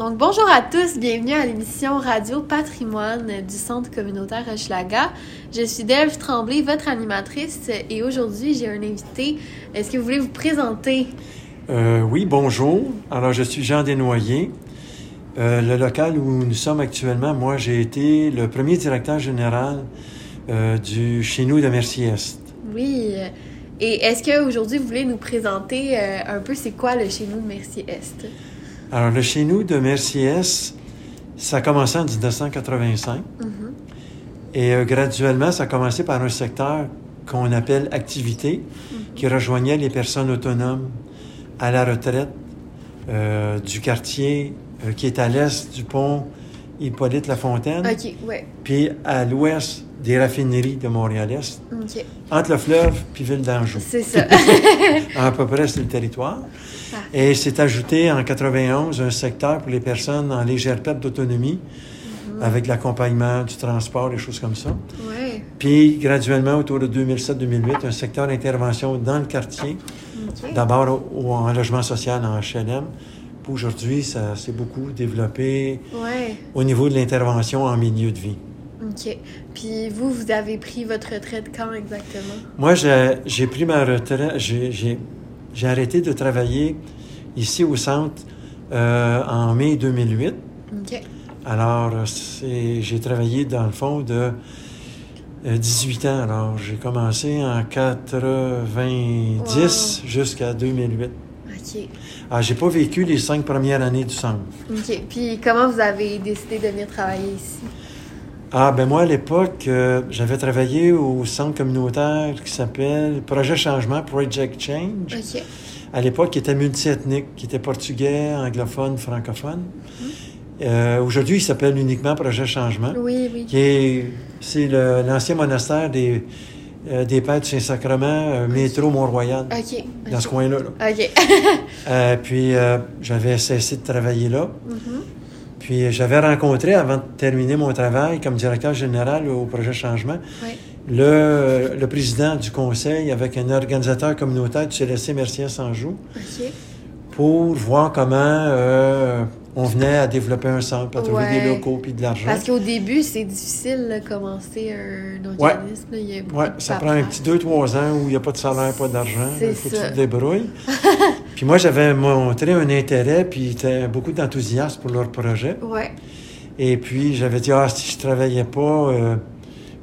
Donc, bonjour à tous, bienvenue à l'émission Radio Patrimoine du Centre communautaire Hochelaga. Je suis Delphes Tremblay, votre animatrice, et aujourd'hui, j'ai un invité. Est-ce que vous voulez vous présenter? Euh, oui, bonjour. Alors, je suis Jean Desnoyers. Euh, le local où nous sommes actuellement, moi, j'ai été le premier directeur général euh, du chez nous de Merci-Est. Oui. Et est-ce qu'aujourd'hui, vous voulez nous présenter un peu c'est quoi le chez nous de Merci-Est? Alors, le chez nous de Merci-Est, ça a commencé en 1985. Et euh, graduellement, ça a commencé par un secteur qu'on appelle activité, qui rejoignait les personnes autonomes à la retraite euh, du quartier euh, qui est à l'est du pont Hippolyte-Lafontaine, OK, ouais. puis à l'ouest des raffineries de Montréal-Est, entre le fleuve puis Ville d'Anjou. C'est ça. À peu près, c'est le territoire. Et c'est ajouté en 91 un secteur pour les personnes en légère perte d'autonomie, avec l'accompagnement du transport, des choses comme ça. ouais. Puis, graduellement, autour de 2007-2008, un secteur d'intervention dans le quartier, d'abord en logement social, en HLM. Aujourd'hui, ça s'est beaucoup développé Ouais. au niveau de l'intervention en milieu de vie. OK. Puis vous, vous avez pris votre retraite quand exactement? Moi, j'ai pris ma retraite, j'ai- arrêté de travailler ici au centre euh, en mai 2008. OK. Alors, euh, c'est- j'ai travaillé dans le fond de euh, 18 ans. Alors, j'ai commencé en 90 jusqu'à 2008. OK. Alors, j'ai pas vécu les cinq premières années du centre. OK. Puis comment vous avez décidé de venir travailler ici? Ah, ben moi, à l'époque, euh, j'avais travaillé au centre communautaire qui s'appelle Projet Changement, Project Change. À l'époque, qui était multiethnique, qui était portugais, anglophone, francophone. Euh, Aujourd'hui, il s'appelle uniquement Projet Changement. Oui, oui. qui est c'est l'ancien monastère des, euh, des Pères du Saint-Sacrement, euh, métro Mont-Royal, dans ce coin-là. là. OK. Puis j'avais cessé de travailler là. Mhm. Puis j'avais rencontré, avant de terminer mon travail comme directeur général au projet Changement, le, le président du conseil avec un organisateur communautaire du CLSC Mercier-Sanjou pour voir comment euh, on venait à développer un centre, à trouver Ouais. des locaux puis de l'argent. Parce qu'au début, c'est difficile de commencer un organisme. Oui, de ça prend un petit deux, trois ans où il n'y a pas de salaire, pas d'argent. Il faut que tu te débrouilles. puis moi, j'avais montré un intérêt, puis beaucoup d'enthousiasme pour leur projet. Ouais. Et puis, j'avais dit, ah, si je travaillais pas, euh,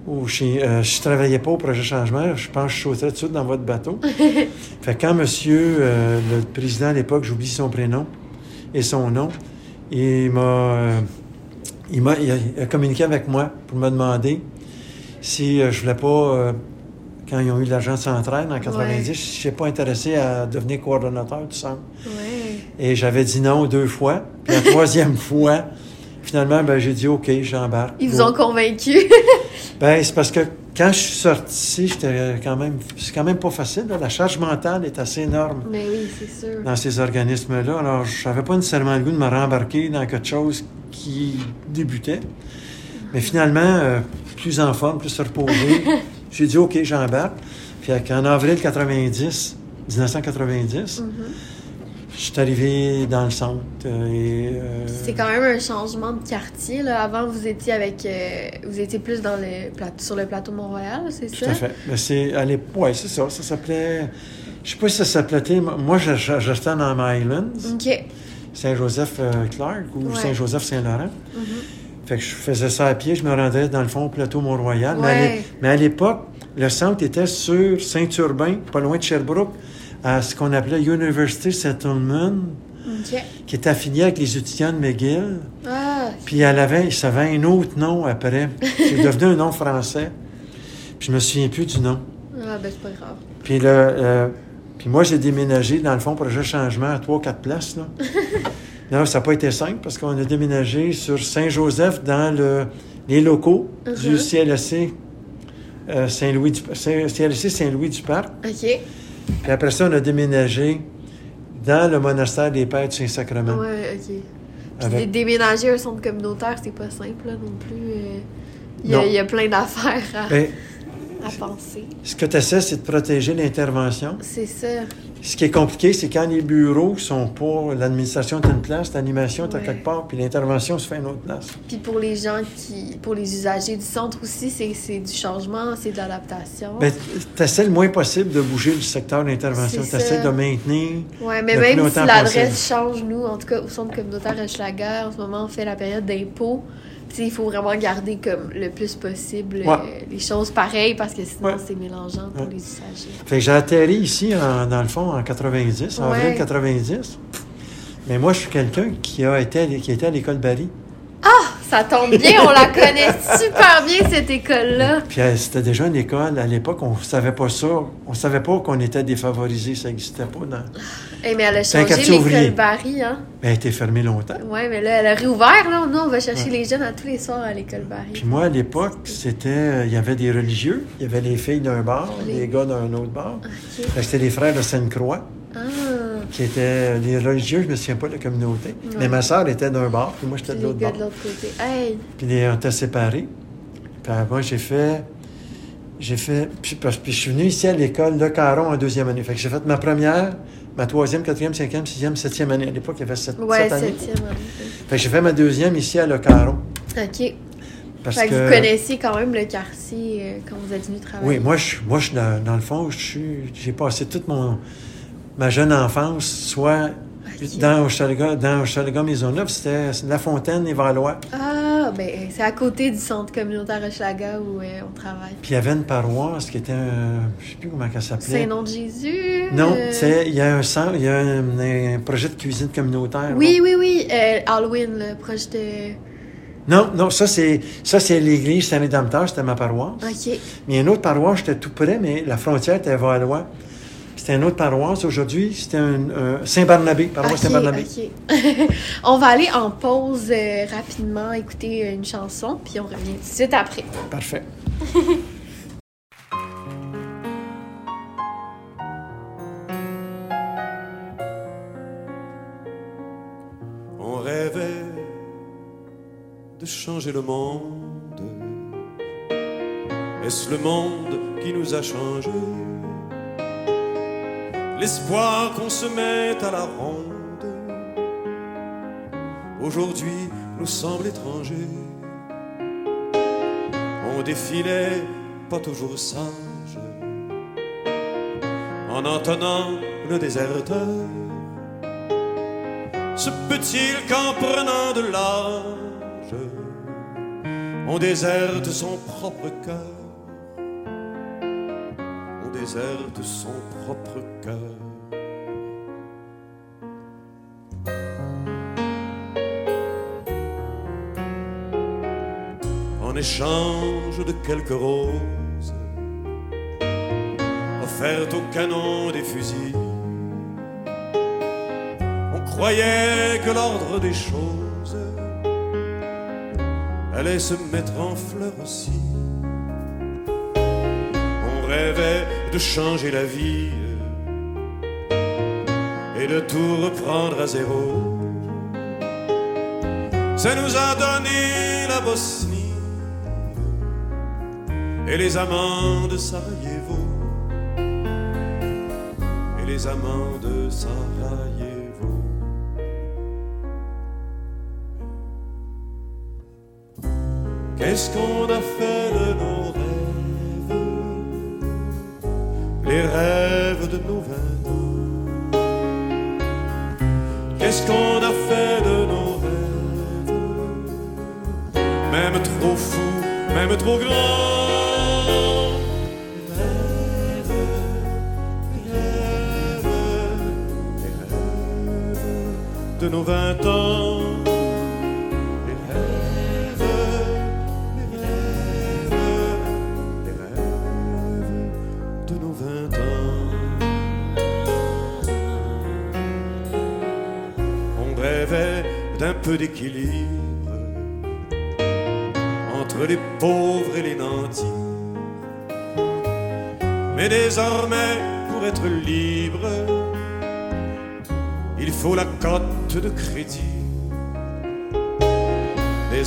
ou chez, euh, si je travaillais pas au projet Changement, je pense que je sauterais tout de suite dans votre bateau. fait que quand monsieur, euh, le président à l'époque, j'oublie son prénom et son nom, il m'a, euh, il m'a, il a, il a communiqué avec moi pour me demander si euh, je voulais pas, euh, quand ils ont eu de l'argent central en 90, Ouais. si je n'étais pas intéressé à devenir coordonnateur du centre. Ouais. Et j'avais dit non deux fois. Puis la troisième fois, finalement, ben, j'ai dit OK, j'embarque. Ils vous ont convaincu. Ben, c'est parce que quand je suis sorti, j'étais quand même. C'est quand même pas facile. là. La charge mentale est assez énorme Mais oui, c'est sûr. dans ces organismes-là. Alors, je n'avais pas nécessairement le goût de me rembarquer dans quelque chose qui débutait. Mais finalement, euh, plus en forme, plus reposé, j'ai dit OK, j'embarque. Puis en avril 90, 1990, Mhm. Je suis arrivé dans le centre. euh, et, euh, C'est quand même un changement de quartier. Là. Avant, vous étiez avec, euh, vous étiez plus dans le sur le plateau Mont-Royal, c'est Tout ça? à fait. Mais c'est à l'époque, ouais, c'est ça. Ça s'appelait. Je sais pas si ça s'appelait. Moi, restais dans Mylands, OK. Saint-Joseph-Clark ou Ouais. Saint-Joseph-Saint-Laurent. Mhm. Fait que je faisais ça à pied. Je me rendais dans le fond au plateau Mont-Royal. Ouais. Mais à l'époque, le centre était sur Saint-Urbain, pas loin de Sherbrooke, à ce qu'on appelait University Settlement, qui est affilié avec les étudiants de McGill. Ah, Puis elle avait, ça avait un autre nom après. C'est devenu un nom français. Puis je me souviens plus du nom. ah ben c'est pas grave. Puis, le, euh, puis moi, j'ai déménagé, dans le fond, projet changement à trois, quatre places. Là. non, ça n'a pas été simple parce qu'on a déménagé sur Saint-Joseph dans le, les locaux du. CLSC euh, Saint-Louis du, Saint- CLSC Saint-Louis du Parc. OK. Puis après ça, on a déménagé dans le monastère des Pères du Saint-Sacrement. Ouais, OK. Avec- dé- déménager un centre communautaire, c'est pas simple là, non plus. euh. Il y, a, Non. il y a plein d'affaires à, Ben, à penser. ce que tu essaies, c'est de protéger l'intervention. C'est ça. Ce qui est compliqué, c'est quand les bureaux sont pas. L'administration est une place, l'animation est à Ouais. quelque part, puis l'intervention se fait à une autre place. Puis pour les gens qui. Pour les usagers du centre aussi, c'est du changement, c'est de l'adaptation. Ben, tu essaies le moins possible de bouger le secteur d'intervention. Tu C'est essaies ça. de maintenir. Ouais, mais le plus même si l'adresse change, nous, en tout cas au centre communautaire Hochelaga, en ce moment, on fait la période d'impôt. Il faut vraiment garder comme le plus possible Ouais. euh, les choses pareilles parce que sinon Ouais. c'est mélangeant pour Ouais. les usagers. Fait que j'ai atterri ici, en- dans le fond, en 90, en avril 90. Mais moi, je suis quelqu'un qui a été qui était à l'école Barry. Ça tombe bien, on la connaît super bien cette école-là. Puis euh, c'était déjà une école. À l'époque, on savait pas ça. On savait pas qu'on était défavorisés. Ça n'existait pas. Dans... Eh, mais elle a changé l'école Barry, hein. Mais elle a été fermée longtemps. Ouais, mais là, elle a réouvert, là. Nous, on va chercher Ouais. les jeunes à tous les soirs à l'école Barry. Puis moi, à l'époque, c'était... euh, Il y avait des religieux. Il y avait les filles d'un bar, Les- les gars d'un autre bar. C'était les frères de Sainte-Croix, Ah. Qui étaient les religieux. Je me souviens pas de la communauté. Ouais. Mais ma sœur était d'un bar, puis moi, j'étais de l'autre bar. de l'autre côté. Hey! Puis on était séparés. Puis euh, moi, j'ai fait... J'ai fait... Puis, puis je suis venu ici à l'école Le Caron en deuxième année. Fait que j'ai fait ma première, ma troisième, quatrième, cinquième, sixième, septième année. À l'époque, il y avait sept, Ouais, sept années. septième année. Fait que j'ai fait ma deuxième ici à Le Caron. OK. Parce fait que, que... vous connaissiez quand même le quartier euh, quand vous êtes venu travailler. Oui, moi, je, moi, je, dans, le fond, j'ai passé toute mon, ma jeune enfance, soit dans Hochelaga, dans Hochelaga Maisonneuve, c'était La Fontaine et Valois. Ah, ben, c'est à côté du centre communautaire Hochelaga où euh, on travaille. Puis il y avait une paroisse qui était, un- je sais plus comment elle s'appelait. Saint-Nom de Jésus? Non, euh, c'est, il y a un centre, il y a un, un projet de cuisine communautaire. Oui, oui, oui. euh, Halloween, le proche de. Non, non, ça c'est, ça c'est l'église Saint-Rédempteur, c'était ma paroisse. OK. Mais il y a une autre paroisse, j'étais tout près, mais la frontière était Valois. C'était une autre paroisse. Aujourd'hui, c'était un, Saint-Barnabé, paroisse Saint-Barnabé. on va aller en pause euh, rapidement, écouter une chanson, puis on revient tout de suite après. Parfait. On rêvait de changer le monde. Est-ce le monde qui nous a changé L'espoir qu'on se mette à la ronde aujourd'hui nous semble étranger. On défilait pas toujours sage en entonnant le déserteur. Se peut-il qu'en prenant de l'âge, on déserte son propre cœur déserte son propre cœur En échange de quelques roses offertes au canon des fusils on croyait que l'ordre des choses allait se mettre en fleurs aussi. On rêvait changer la vie et de tout reprendre à zéro. Ça nous a donné la Bosnie et les amants de Sarajevo. Et les amants de Sarajevo. Qu'est-ce qu'on a Les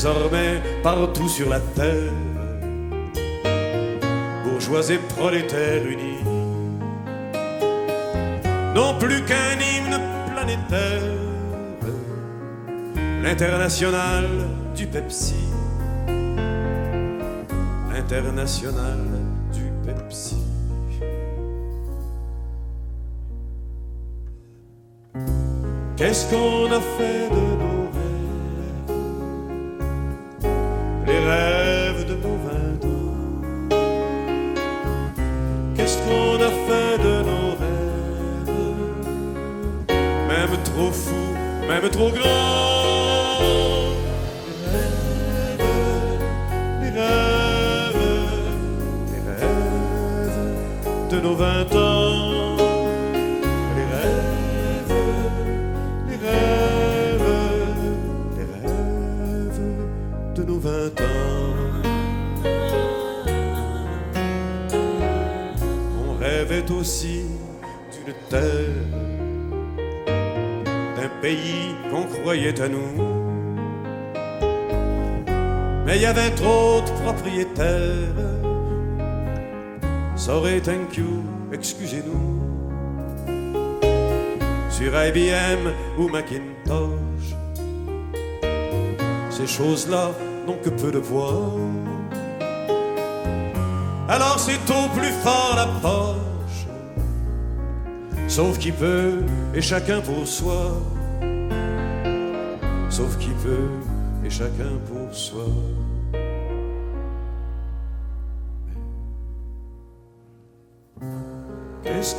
Désormais, partout sur la terre, bourgeois et prolétaires unis, non plus qu'un hymne planétaire, l'international du Pepsi, l'international du Pepsi. Qu'est-ce qu'on a fait de nos les rêves, les rêves, les rêves de nos vingt ans. On rêvait aussi d'une terre, d'un pays qu'on croyait à nous. Mais il y avait trop de propriétaires. Sorry, thank you, excusez-nous sur IBM ou Macintosh. Ces choses-là n'ont que peu de poids. Alors c'est au plus fort la poche. Sauf qui peut et chacun pour soi. Sauf qui peut et chacun pour soi. Qu'est-ce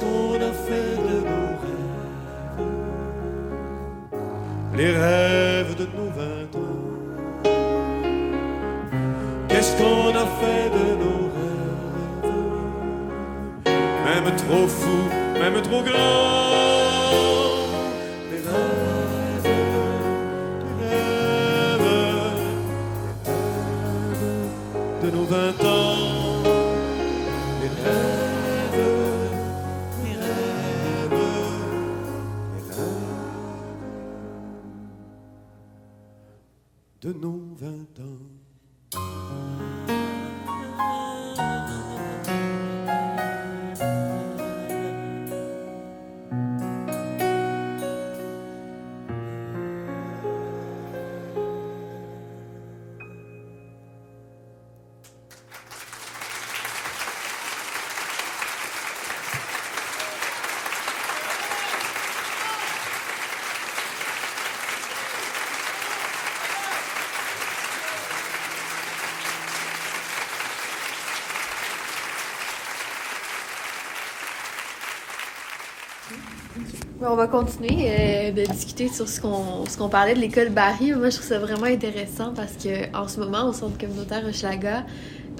On va continuer euh, de discuter sur ce qu'on parlait de l'école Barry. Moi, je trouve ça vraiment intéressant parce que en ce moment, au centre communautaire Hochelaga,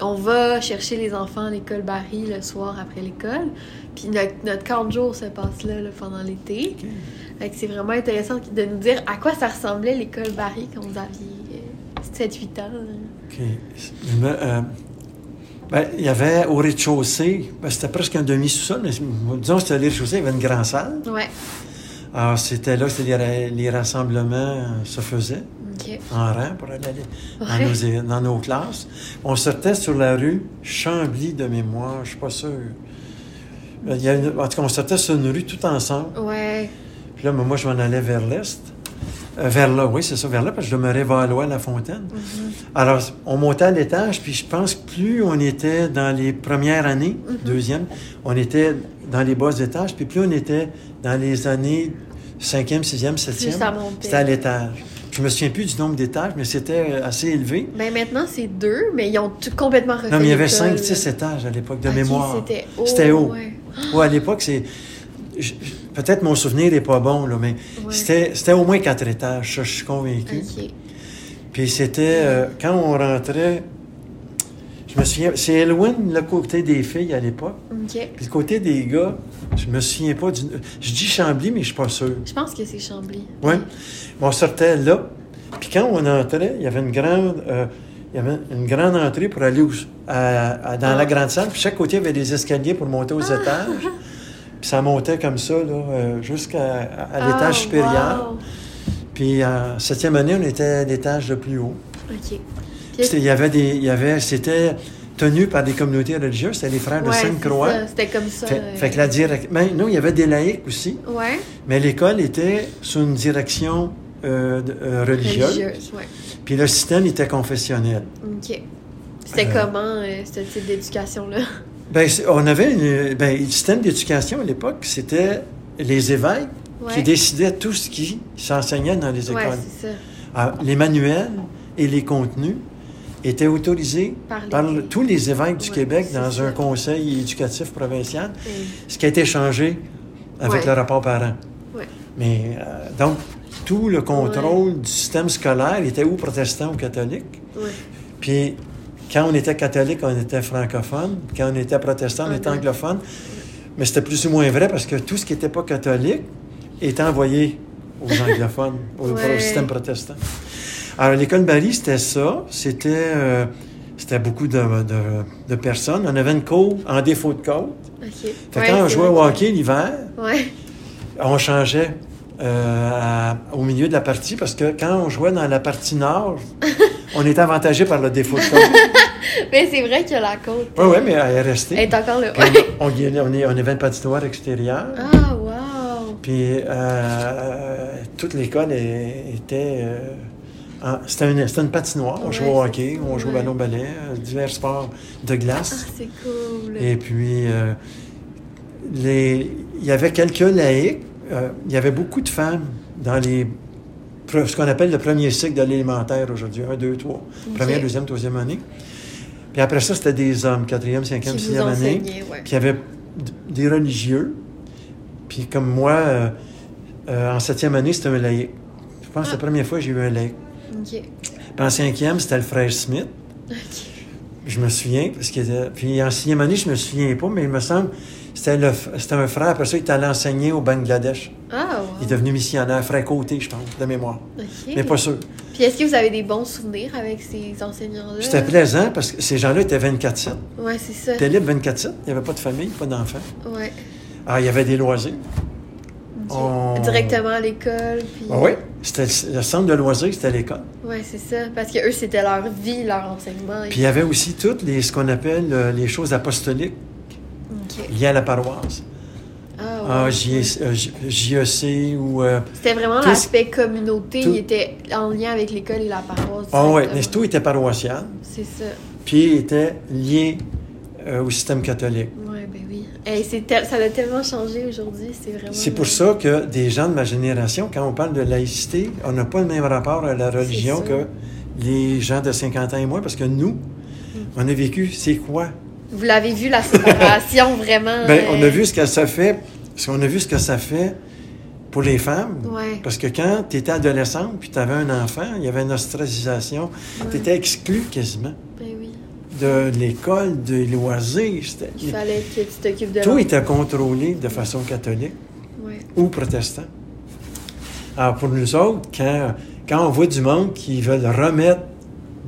on va chercher les enfants à l'école Barry le soir après l'école. Puis notre, notre camp de jour se passe là, là, pendant l'été. Fait que c'est vraiment intéressant de nous dire à quoi ça ressemblait l'école Barry quand vous aviez euh, 7-8 ans. OK. Euh, ben, il y avait au rez-de-chaussée, ben, c'était presque un demi-sous-sol, mais disons que c'était le rez-de-chaussée, il y avait une grande salle. Ouais. Alors, c'était là que les, ra- les rassemblements euh, se faisaient en rang pour aller dans, nos, dans nos classes. On sortait sur la rue Chambly de mémoire, je suis pas sûr. Euh, Il y a une- en tout cas, on sortait sur une rue tout ensemble. Ouais. Puis là, moi, je m'en allais vers l'est. Euh, vers là, oui, c'est ça, vers là, parce que je demeurais Valois, La Fontaine. Alors, on montait à l'étage, puis je pense que plus on était dans les premières années, deuxième, on était dans les bas étages, puis plus on était dans les années cinquième, sixième, septième, c'était à l'étage. Je me souviens plus du nombre d'étages, mais c'était euh, assez élevé. Ben maintenant, c'est deux, mais ils ont tout complètement refait Non, mais il y avait cinq, six étages à l'époque de mémoire. C'était haut. C'était haut. Ouais. À l'époque, c'est. je- Peut-être mon souvenir n'est pas bon, là, mais Ouais. c'était c'était au moins quatre étages, ça, je suis convaincu. Puis c'était, euh, quand on rentrait, je me souviens, c'est Elwyn, le côté des filles à l'époque. Puis le côté des gars, je me souviens pas du. Je dis Chambly, mais je suis pas sûr. Je pense que c'est Chambly. Oui. On sortait là. Puis quand on entrait, il y avait une grande, euh, il y avait une grande entrée pour aller à- à- dans Ah. la grande salle. Puis chaque côté, il y avait des escaliers pour monter aux étages. Puis ça montait comme ça, là, euh, jusqu'à l'étage Ah, supérieur. wow. Puis en septième année, on était à l'étage le plus haut. Ok. Il y avait des, il y avait, c'était tenus par des communautés religieuses, c'était les frères de Ouais, Sainte-Croix. C'était comme ça. Fait, euh, fait que la direc- ben, non, il y avait des laïcs aussi, Ouais. mais l'école était sous une direction euh, euh, religieuse. Religieuse, ouais. Puis le système était confessionnel. OK. C'était comment, ce type d'éducation-là? Ben, on avait une, ben, le système d'éducation à l'époque, c'était les évêques Ouais. qui décidaient tout ce qui s'enseignait dans les écoles. ça. Ah, les manuels et les contenus étaient autorisés Par les- par le- tous les évêques du Ouais, Québec dans ça. un conseil éducatif provincial, ce qui a été changé avec le rapport parent. Mais euh, donc, tout le contrôle du système scolaire était ou protestant ou catholique. Puis, quand on était catholique, on était francophone. Quand on était protestant, on était Mhm. anglophone. Mais c'était plus ou moins vrai parce que tout ce qui n'était pas catholique était envoyé aux anglophones, au, Ouais. système protestant. Alors, l'école Barry, c'était ça. C'était euh, c'était beaucoup de, de- de personnes. On avait une cour en défaut de côte. OK. Fait que Ouais, quand on jouait au hockey l'hiver, Ouais. on changeait euh, à- au milieu de la partie parce que quand on jouait dans la partie nord, on était avantagé par le défaut de côte. Mais c'est vrai que la côte Oui, oui, mais elle est restée. est encore là. Ouais. on, on, est- on avait une patinoire extérieure. Ah, wow! Puis euh, toute l'école est- était. euh, c'était, une, c'était une patinoire. On Ouais, jouait au hockey, on jouait au ouais. ballon-ballet, euh, divers sports de Ah, glace. c'est cool. Et puis, euh, les, il y avait quelques laïcs. euh, il y avait beaucoup de femmes dans les, ce qu'on appelle le premier cycle de l'élémentaire aujourd'hui, un, deux, trois. Ok. Première, deuxième, troisième année. Puis après ça, c'était des hommes, quatrième, cinquième, sixième année. ouais. Puis il y avait des religieux. Puis comme moi, euh, euh, en septième année, c'était un laïc. Je pense que c'est la première fois que j'ai eu un laïc. Puis en cinquième, c'était le frère Smith. Je me souviens, parce était... Puis en sixième année, je me souviens pas, mais il me semble c'était le c'était un frère. Après ça, il est allé enseigner au Bangladesh. Ah, wow. Il est devenu missionnaire, frère côté, je pense, de mémoire. Mais pas sûr. Puis est-ce que vous avez des bons souvenirs avec ces enseignants-là? C'était plaisant parce que ces gens-là étaient 24-7. Ouais, c'est ça. Ils étaient libres 24-7. Il n'y avait pas de famille, pas d'enfants. Ouais. Ah, il y avait des loisirs. On- Directement à l'école. Puis... Ah oui, c'était le centre de loisirs, c'était l'école. Ouais, c'est ça. Parce que eux, c'était leur vie, leur enseignement. Puis il y avait aussi toutes les, ce qu'on appelle euh, les choses apostoliques OK. liées à la paroisse. Ah, Ah, ouais. Euh, J- JEC ou... euh, C'était vraiment l'aspect communauté. tout- Il était en lien avec l'école et la paroisse. Ah oui, mais tout était paroissial. C'est ça. Puis était lié euh, au système catholique. Ouais, ben oui. Hey, Ça a tellement changé aujourd'hui. C'est vraiment. C'est pour ça que des gens de ma génération, quand on parle de laïcité, on n'a pas le même rapport à la religion que les gens de 50 ans et moins, parce que nous, Mm. on a vécu, c'est quoi? Vous l'avez vu, la séparation, vraiment. Ben, on a euh, vu ce que ça fait, qu'on a vu ce que ça fait pour les femmes. Ouais. Parce que quand tu étais adolescente puis tu avais un enfant, il y avait une ostracisation. Tu étais exclu quasiment Ben oui. de l'école, des loisirs. Il fallait que tu t'occupes de Tout était contrôlé de façon catholique Ouais. ou protestant. Alors pour nous autres, quand, quand on voit du monde qui veulent remettre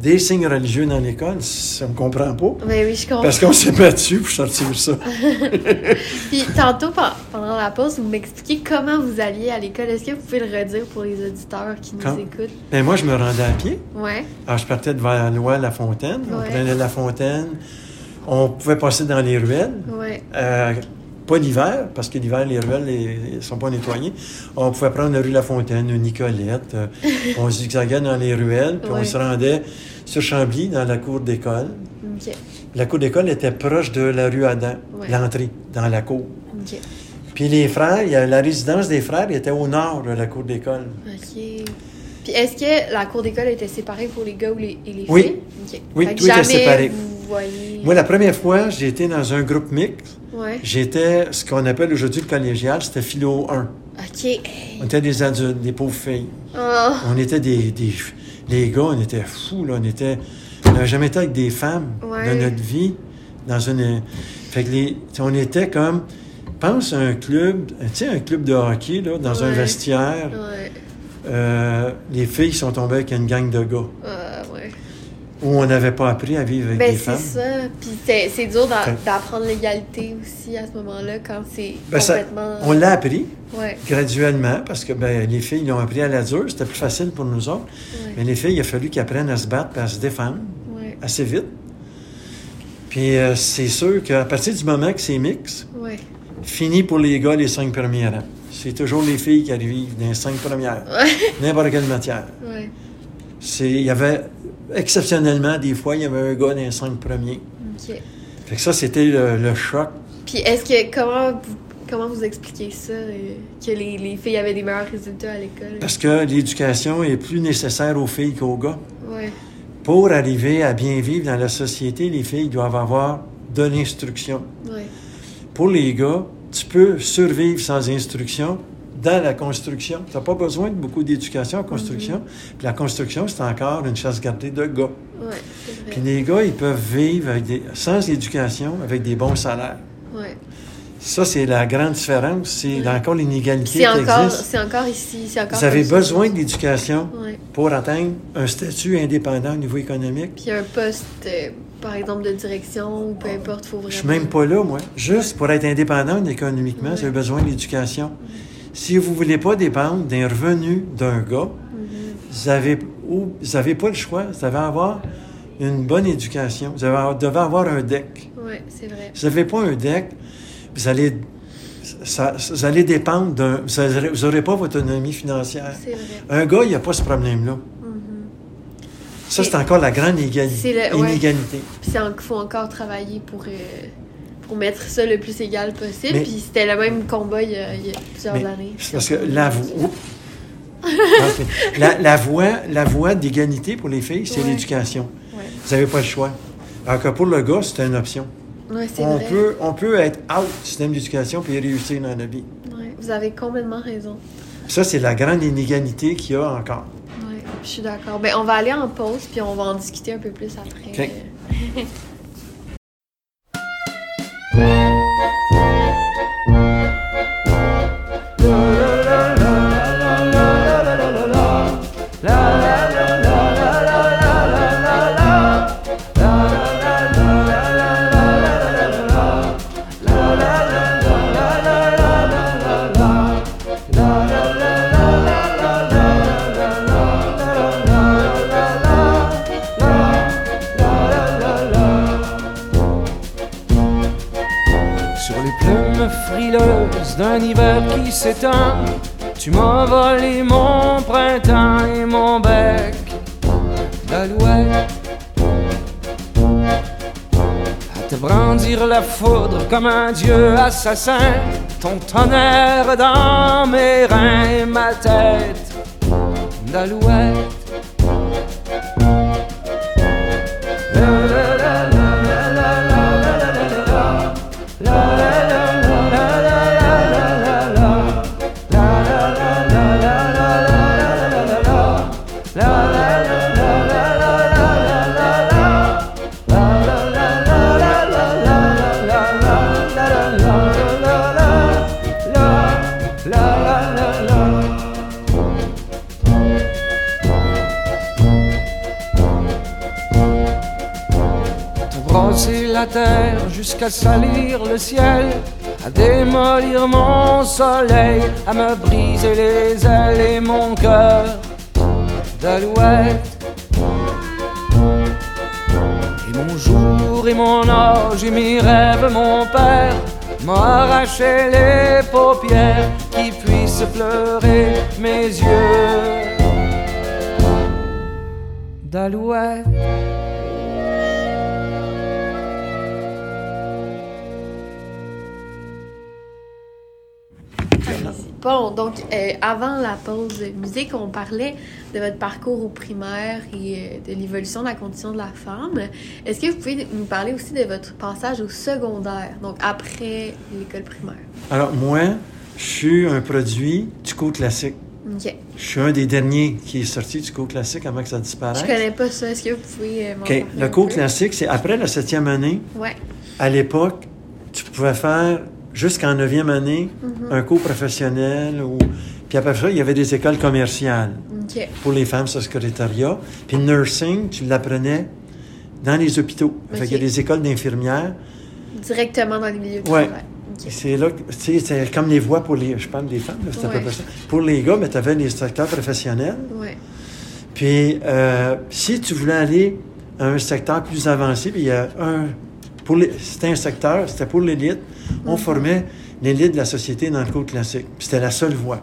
des signes religieux dans l'école, ça me comprend pas. Ben oui, je comprends. Parce qu'on s'est battu pour sortir ça. Puis tantôt, pen- pendant la pause, vous m'expliquez comment vous alliez à l'école. Est-ce que vous pouvez le redire pour les auditeurs qui nous écoutent? Ben moi, je me rendais à pied. Ouais. Alors, je partais devant loi La Fontaine. On Ouais. prenait La Fontaine. On pouvait passer dans les ruelles. Ouais. Euh, pas l'hiver, parce que l'hiver, les ruelles ne sont pas nettoyées. On pouvait prendre la rue La Fontaine, une Nicolette. euh, on zigzaguait dans les ruelles, puis Ouais. on se rendait sur Chambly, dans la cour d'école. La cour d'école était proche de la rue Adam, Ouais. l'entrée, dans la cour. Puis les frères, il y a- la résidence des frères était au nord de la cour d'école. OK. Puis est-ce que la cour d'école était séparée pour les gars ou les, et les Oui. filles? Oui, Fait tout était séparé. Vous voyez. Moi, la première fois, j'ai été dans un groupe mixte. Ouais. J'étais ce qu'on appelle aujourd'hui le collégial, c'était philo 1. OK. Hey. On était des adultes, des pauvres filles. Oh. On était des, des- Les gars, on était fous, là. On était. On n'avait jamais été avec des femmes Ouais. de notre vie. Dans une. Fait que les. On était comme. Pense à un club, tu sais, un club de hockey, là, dans un vestiaire. Ouais. Euh, les filles sont tombées avec une gang de gars. Euh, ouais. Où on n'avait pas appris à vivre avec Ben, des c'est femmes. ça. Puis c'est c'est dur d'apprendre l'égalité aussi à ce moment-là quand c'est Ben, ça- complètement. on l'a appris Ouais. graduellement parce que ben, les filles l'ont appris à la dure. C'était plus facile pour nous autres. Mais les filles, il a fallu qu'elles apprennent à se battre et à se défendre ouais. assez vite. Puis euh, c'est sûr qu'à partir du moment que c'est mix, Ouais. fini pour les gars les cinq premiers rangs. C'est toujours les filles qui arrivent dans les cinq premières, n'importe quelle matière. Ouais. C'est, il y avait, exceptionnellement, des fois, il y avait un gars dans les cinq premiers. OK. Fait que ça, c'était le, le choc. Puis est-ce que comment vous, comment vous expliquez ça euh, que les, les filles avaient des meilleurs résultats à l'école? Parce que l'éducation est plus nécessaire aux filles qu'aux gars. Ouais. Pour arriver à bien vivre dans la société, les filles doivent avoir de l'instruction. Ouais. Pour les gars, tu peux survivre sans instruction dans la construction. Tu n'as pas besoin de beaucoup d'éducation en construction. Puis la construction, c'est encore une chasse gardée de gars. Ouais, Puis les gars, ils peuvent vivre avec des- sans éducation avec des bons salaires. Ouais. Ça, c'est la grande différence. C'est Ouais. encore l'inégalité C'est qui encore existe. c'est encore ici, encore Vous avez besoin d'éducation Ouais. pour atteindre un statut indépendant au niveau économique. Puis un poste euh, par exemple de direction ou peu importe, faut vraiment Je suis même pas là, moi. Juste pour être indépendant économiquement, Ouais. vous avez besoin d'éducation. Si vous voulez pas dépendre des revenus d'un gars, vous avez, ou, vous avez pas le choix. Vous devez avoir une bonne éducation. Vous avez- devez avoir un deck. Ouais, c'est vrai. Si vous n'avez pas un deck, vous allez, ça- vous allez dépendre d'un... Vous n'aurez pas votre autonomie financière. C'est vrai. Un gars, il n'y a pas ce problème-là. Mhm. Ça, c'est encore la grande égalité. C'est le- ouais. inégalité. Puis il faut encore travailler pour, euh, pour mettre ça le plus égal possible. Mais- Puis c'était le même combat il y a, il y a plusieurs Mais années. parce que la, vo- Ok. la, la voie, la voie d'égalité pour les filles, c'est Ouais. l'éducation. Ouais, Vous n'avez pas le choix. Alors que pour le gars, c'est une option. ouais On vrai. peut, on peut être out du système d'éducation puis réussir dans la vie. Vous avez complètement raison. Ça, c'est la grande inégalité qu'il y a encore. Ouais, je suis d'accord. Ben, on va aller en pause, puis on va en discuter un peu plus après. d'un hiver qui s'éteint, tu m'as volé mon printemps et mon bec d'alouette. À te brandir la foudre comme un dieu assassin, ton tonnerre dans mes reins et ma tête d'alouette. T'as brasser la terre jusqu'à salir le ciel, à démolir mon soleil, à me briser les ailes et mon cœur d'alouette. Et mon jour et mon âge et mes rêves, mon père m'a arraché les paupières qui puissent pleurer mes yeux d'alouette. Bon, donc, euh, avant la pause musique, on parlait de votre parcours au primaire et euh, de l'évolution de la condition de la femme. Est-ce que vous pouvez nous parler aussi de votre passage au secondaire, donc après l'école primaire? Alors, moi, je suis un produit du cours classique. Je suis un des derniers qui est sorti du cours classique avant que ça disparaisse. Je connais pas ça. Est-ce que vous pouvez euh, m'en OK. parler Le cours classique, c'est après la septième année. Ouais. À l'époque, tu pouvais faire jusqu'en neuvième année Mhm. un cours professionnel. Ou... Puis après ça, il y avait des écoles commerciales pour les femmes, ce secrétariat. Puis le nursing, tu l'apprenais dans les hôpitaux. Fait OK. qu'il y a des écoles d'infirmières. Directement dans les milieux de Ouais. travail. C'est là, tu sais, c'est comme les voies pour les, je parle des femmes, c'est à peu Ouais. près ça. Pour les gars, mais tu avais les secteurs professionnels. Ouais. Puis, euh, si tu voulais aller à un secteur plus avancé, puis il y a un, pour un secteur, c'était pour l'élite. On formait l'élite de la société dans le cours classique. C'était la seule voie.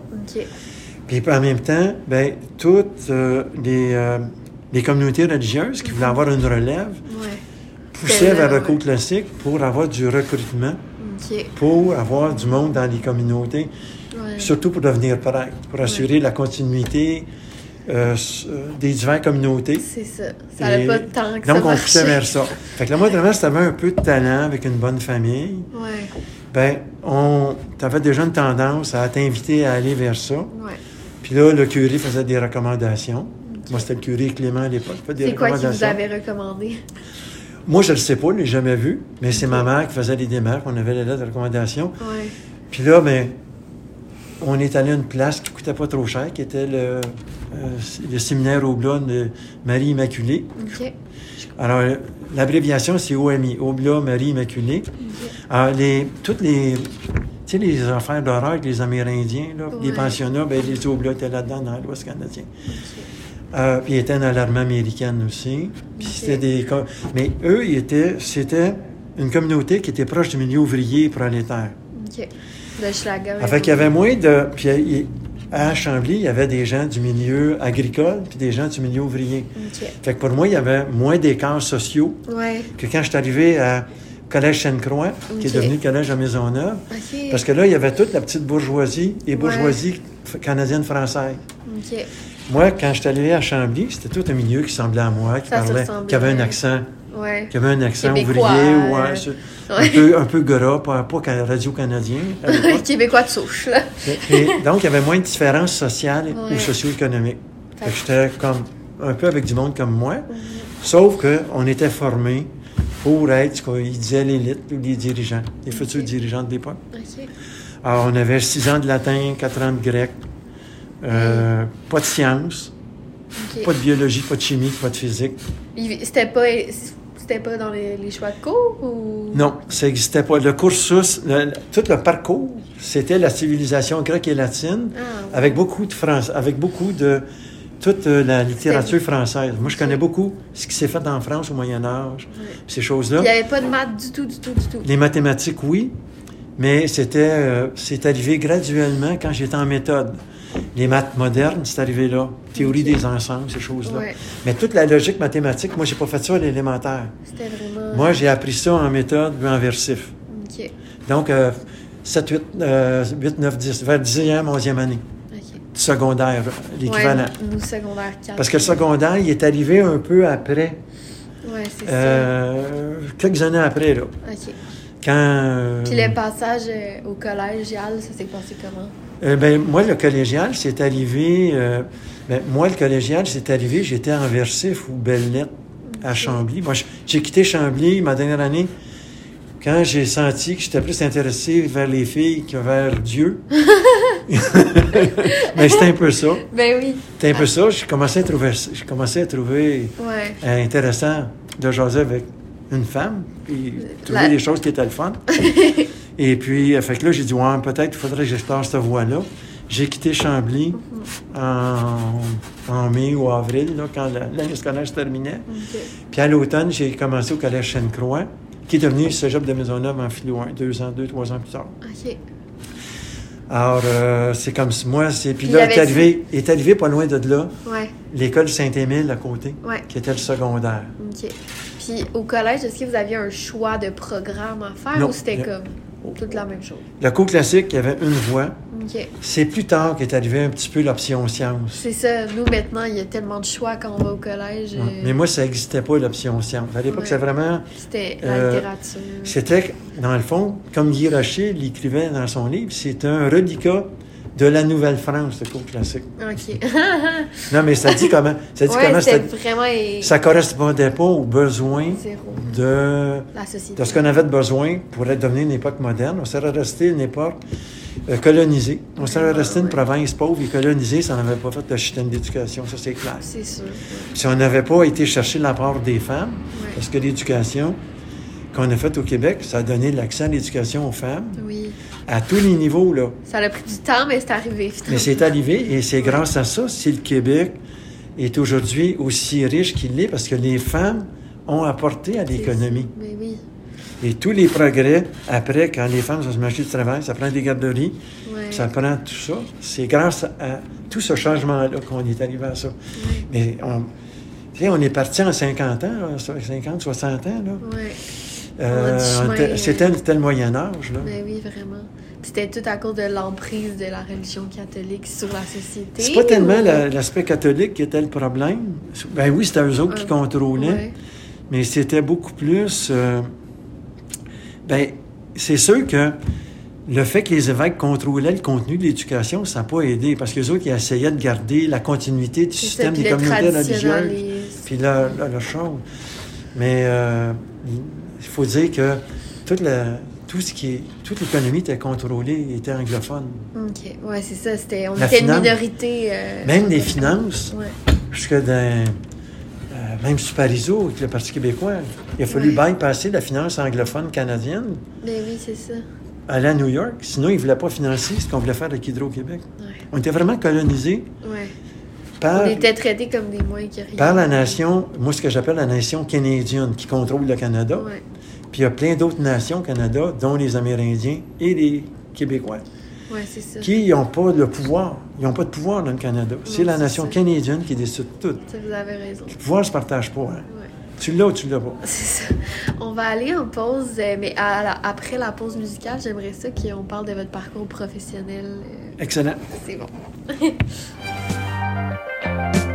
Puis en même temps, ben, toutes euh, les, euh, les communautés religieuses qui voulaient avoir une relève Ouais. poussaient vers le cours classique pour avoir du recrutement, pour avoir du monde dans les communautés, Ouais. surtout pour devenir prêtre, pour assurer la continuité euh, euh, des diverses communautés. C'est ça. Ça n'allait Et pas tant que Donc, ça on poussait vers ça. Fait que là, moi, vraiment, si tu avais un peu de talent avec une bonne famille, Ouais. ben, on, tu avais déjà une tendance à t'inviter à aller vers ça. Ouais. Puis là, le curé faisait des recommandations. Moi, c'était le curé Clément à l'époque. C'est quoi qui vous avez recommandé? Moi, je ne le sais pas, je ne l'ai jamais vu, mais c'est ma mère qui faisait les démarches. On avait les lettres de recommandation. Ouais. Puis là, ben, on est allé à une place qui ne coûtait pas trop cher, qui était le, le séminaire Oblat de Marie Immaculée. Alors, euh, l'abréviation, c'est OMI, Oblat Marie Immaculée. Alors, les, toutes les, tu sais, les affaires d'horreur avec les Amérindiens, là, les pensionnats, ben, les Oblats étaient là-dedans, dans l'Ouest canadien. Euh, puis ils étaient dans l'armée américaine aussi. Puis Ok. c'était des... co- Mais eux, ils étaient... C'était une communauté qui était proche du milieu ouvrier et prolétaire. OK. De Schlager. Fait qu'il y avait moins de... Puis il- à Chambly, il y avait des gens du milieu agricole puis des gens du milieu ouvrier. Fait que pour moi, il y avait moins d'écarts sociaux Ouais. que quand je suis arrivé à Collège Sainte-Croix, qui est devenu Collège à Maisonneuve. Parce que là, il y avait toute la petite bourgeoisie et bourgeoisie canadienne-française. Moi, quand je suis arrivé à Chambly, c'était tout un milieu qui semblait à moi, qui Ça parlait, qui avait un accent, Ouais. qui avait un accent Québécois, ouvrier, euh, ouais, sur- un ouais. peu, un peu gras, pas, pas ca- radio-canadien. Québécois de souche, là. Et donc, il y avait moins de différences sociales Ouais. ou socio-économiques. J'étais comme un peu avec du monde comme moi, sauf qu'on était formés pour être ce qu'ils disaient l'élite ou les dirigeants, les futurs dirigeants de l'époque. Alors, on avait six ans de latin, quatre ans de grec, euh, pas de sciences, pas de biologie, pas de chimie, pas de physique. C'était pas, pas dans les, les choix de cours ou? Non, ça n'existait pas. Le cursus, le- tout le parcours, c'était la civilisation grecque et latine, Ah, avec beaucoup de France, avec beaucoup de toute euh, la littérature française. Moi, je connais beaucoup ce qui s'est fait en France au Moyen Âge, ces choses-là. Il n'y avait pas de maths du tout, du tout, du tout. Les mathématiques, oui, mais c'était, euh, c'est arrivé graduellement quand j'étais en méthode. Les maths modernes, c'est arrivé là. Théorie des ensembles, ces choses-là. Ouais. Mais toute la logique mathématique, moi, j'ai pas fait ça à l'élémentaire. C'était vraiment. Moi, j'ai appris ça en méthode ou en versif. Donc, euh, 7, 8, euh, 8, 9, 10, vers 10e, 11e année, secondaire, l'équivalent. Ouais, secondaire 4. Parce que le secondaire, il est arrivé un peu après, Ouais, c'est ça. euh, quelques années après, là. OK. Quand. euh, Puis le passage euh, au collégial, ça s'est passé comment? euh, ben, moi, le collégial, c'est arrivé. euh, ben, moi, le collégial, c'est arrivé, j'étais en versif ou belle lettre à Chambly. Moi, j'ai quitté Chambly ma dernière année quand j'ai senti que j'étais plus intéressé vers les filles que vers Dieu. Mais c'était un peu ça. Ben oui. C'était un peu ça. J'ai commencé à trouver, commencé à trouver Ouais. euh, intéressant de jaser avec une femme, puis trouver La- des choses qui étaient le fun. Et puis, euh, fait que là, j'ai dit, ouais, peut-être faudrait que je starte cette voie-là. J'ai quitté Chambly en, en mai ou avril, là, quand la- l'année scolaire se terminait. Puis à l'automne, j'ai commencé au Collège Sainte-Croix, qui est devenu le cégep de Maisonneuve en philo 1, deux ans, deux, trois ans plus tard. Alors, euh, c'est comme si moi, c'est... Puis là, est arrivé, est arrivé pas loin de là, Ouais. l'école Saint-Émile à côté, Ouais. qui était le secondaire. Puis au collège, est-ce que vous aviez un choix de programme à faire Non. ou c'était comme toute la même chose? Le cours classique, il y avait une voie. OK. C'est plus tard qu'est arrivé un petit peu l'option sciences. C'est ça. Nous, maintenant, il y a tellement de choix quand on va au collège. Ouais. euh, Mais moi, ça n'existait pas, l'option sciences. À l'époque, Ouais. c'est vraiment... C'était la euh, littérature. C'était, dans le fond, comme Guy Rocher l'écrivait dans son livre, c'est un reliquat de la Nouvelle-France, le cours classique. OK. Non, mais ça dit comment... Ça dit ouais, comment c'était vraiment ça correspondait pas aux besoins zéro. de, La société. de ce qu'on avait de besoin pour être devenu une époque moderne. On serait resté une époque euh, colonisée. On serait Ouais, resté une province pauvre et colonisée si on n'avait pas fait le système d'éducation. Ça, c'est clair. C'est sûr. ouais. Si on n'avait pas été chercher l'apport des femmes, parce que l'éducation qu'on a faite au Québec, ça a donné l'accès à l'éducation aux femmes Oui. À tous les niveaux. Là. Ça a pris du temps, mais c'est arrivé. finalement. Mais c'est arrivé et c'est grâce à ça si le Québec est aujourd'hui aussi riche qu'il est parce que les femmes ont apporté à l'économie. ça. Mais oui. Et tous les progrès, après, quand les femmes sont sur le marché du travail, ça prend des garderies, Ouais. ça prend tout ça. C'est grâce à tout ce changement-là qu'on est arrivé à ça. Mais on, on est parti en 50 ans, là, 50, 60 ans. Là. Ouais. Euh, euh, C'était le Moyen Âge. Là. Ben oui, vraiment. C'était tout à cause de l'emprise de la religion catholique sur la société. C'est pas tellement ou- la- l'aspect catholique qui était le problème. Ben oui, c'était eux autres qui Ouais. contrôlaient, Ouais. mais c'était beaucoup plus. euh, ben, c'est sûr que le fait que les évêques contrôlaient le contenu de l'éducation, ça n'a pas aidé, parce que les autres, ils essayaient de garder la continuité du ça, système des communautés religieuses, puis la, la, la chose. Mais euh, il faut dire que toute la, tout ce qui est, toute l'économie était contrôlée, était anglophone. OK. Ouais, c'est ça. C'était, on La était une minorité. euh, Même les finances, Ouais. jusque dans, euh, même sur Parizeau, avec le Parti québécois, il a fallu Ouais. bypasser la finance anglophone canadienne, Ben oui, c'est ça. aller à New York. Sinon, ils ne voulaient pas financer ce qu'on voulait faire avec Hydro-Québec. Ouais. On était vraiment colonisés Ouais. par, On était traités comme des moins que rien. par la nation, moi, ce que j'appelle la nation canadienne, qui contrôle le Canada. Ouais. Puis il y a plein d'autres nations au Canada, dont les Amérindiens et les Québécois, Ouais, c'est ça. qui n'ont pas le pouvoir. Ils n'ont pas de pouvoir dans le Canada. C'est la nation ça. canadienne qui décide tout. Ça, vous avez raison. Le pouvoir ne se partage pas. hein. Ouais. Tu l'as ou tu l'as pas. C'est ça. On va aller en pause, euh, mais à la- après la pause musicale, j'aimerais ça qu'on parle de votre parcours professionnel. euh, Excellent. C'est bon.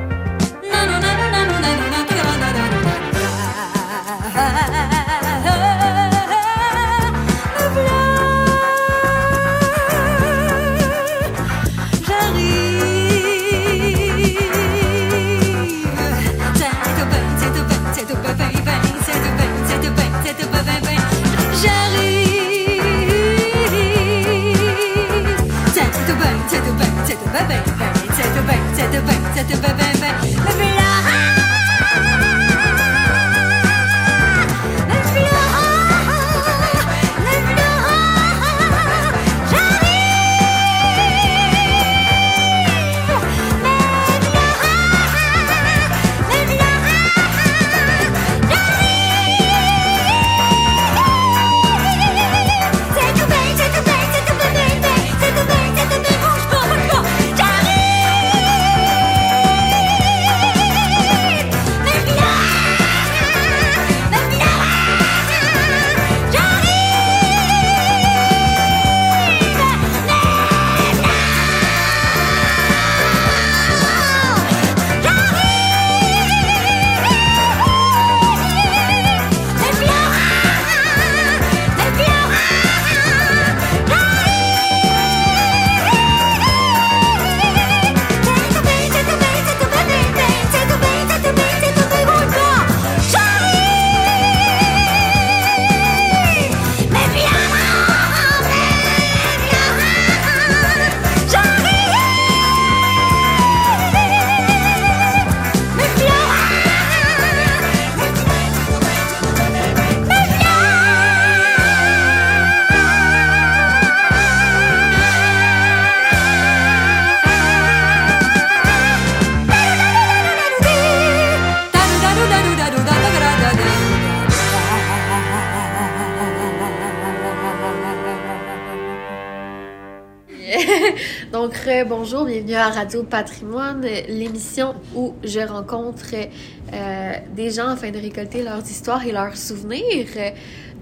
Donc, bonjour, bienvenue à Radio Patrimoine, l'émission où je rencontre euh, des gens afin de récolter leurs histoires et leurs souvenirs.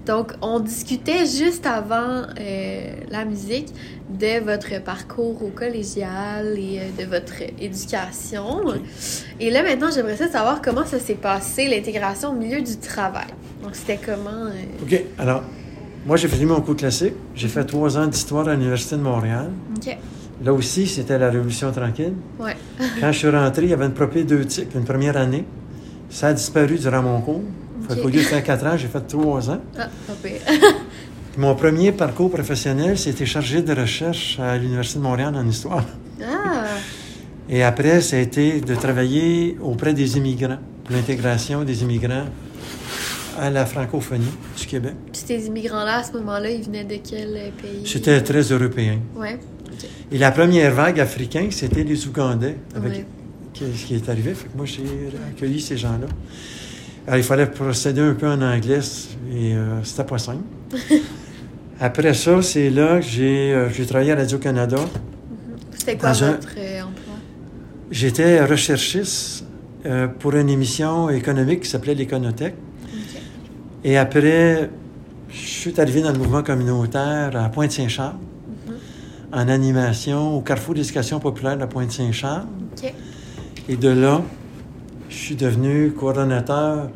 Donc, on discutait juste avant euh, la musique de votre parcours au collégial et euh, de votre éducation. Et là, maintenant, j'aimerais savoir comment ça s'est passé, l'intégration au milieu du travail. Donc, c'était comment... euh, OK. Alors, moi, j'ai fait mon cours classique. J'ai fait trois ans d'histoire à l'Université de Montréal. OK. Là aussi, c'était la Révolution tranquille. Ouais. Quand je suis rentré, il y avait une propédeutique, une première année. Ça a disparu durant mon cours. Fait OK. qu'au lieu de faire quatre ans, j'ai fait trois ans. Ah, mon premier parcours professionnel, c'était chargé de recherche à l'Université de Montréal en histoire. Ah! Et après, ça a été de travailler auprès des immigrants, pour l'intégration des immigrants à la francophonie du Québec. Puis ces immigrants-là, à ce moment-là, ils venaient de quel euh, pays? C'était très européen. Ouais. Et la première vague africaine, c'était les Ougandais, avec Ouais. qui, ce qui est arrivé. Fait que moi, j'ai accueilli ces gens-là. Alors, il fallait procéder un peu en anglais et euh, c'était pas simple. Après ça, c'est là que j'ai euh, travaillé à Radio-Canada. C'était quoi un- votre euh, emploi? J'étais recherchiste euh, pour une émission économique qui s'appelait l'Éconothèque. Et après, je suis arrivé dans le mouvement communautaire à Pointe-Saint-Charles, en animation au Carrefour d'éducation populaire de Pointe-Saint-Charles. OK. Et de là, je suis devenu coordonnateur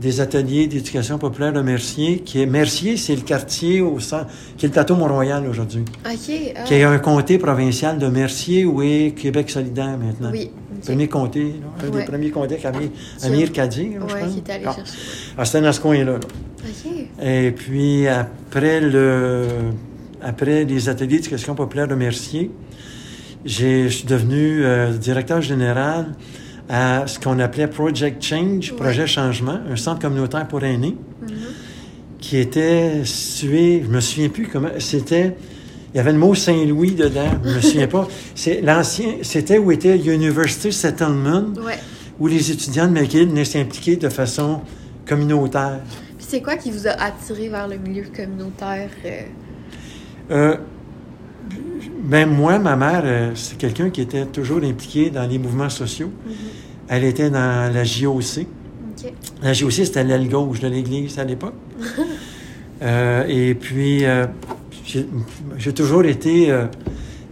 des ateliers d'éducation populaire de Mercier, qui est Mercier, c'est le quartier au centre, qui est le plateau Mont-Royal aujourd'hui, OK. ah, qui est un comté provincial de Mercier où est Québec solidaire maintenant. Oui. Premier comté, là, un Ouais. des premiers comtés qu'Amir Amir Kadir, là, je Ouais, pense. qui est allé Ah. chercher. Ah, c'était dans ce coin-là. là. OK. Et puis, après, le, après les ateliers d'éducation populaire de Mercier, je suis devenu euh, directeur général à ce qu'on appelait Project Change, Ouais. Projet Changement, un centre communautaire pour aînés, Mhm. qui était situé, je me souviens plus comment, c'était, il y avait le mot Saint-Louis dedans, je me souviens pas. C'est l'ancien, c'était où était University Settlement, Ouais. où les étudiants de McGill venaient s'impliquer de façon communautaire. C'est quoi qui vous a attiré vers le milieu communautaire? euh? Euh, ben moi, ma mère, euh, c'est quelqu'un qui était toujours impliqué dans les mouvements sociaux. Elle était dans la JOC. La JOC, c'était l'aile gauche de l'Église à l'époque. Euh, et puis, euh, j'ai toujours été euh,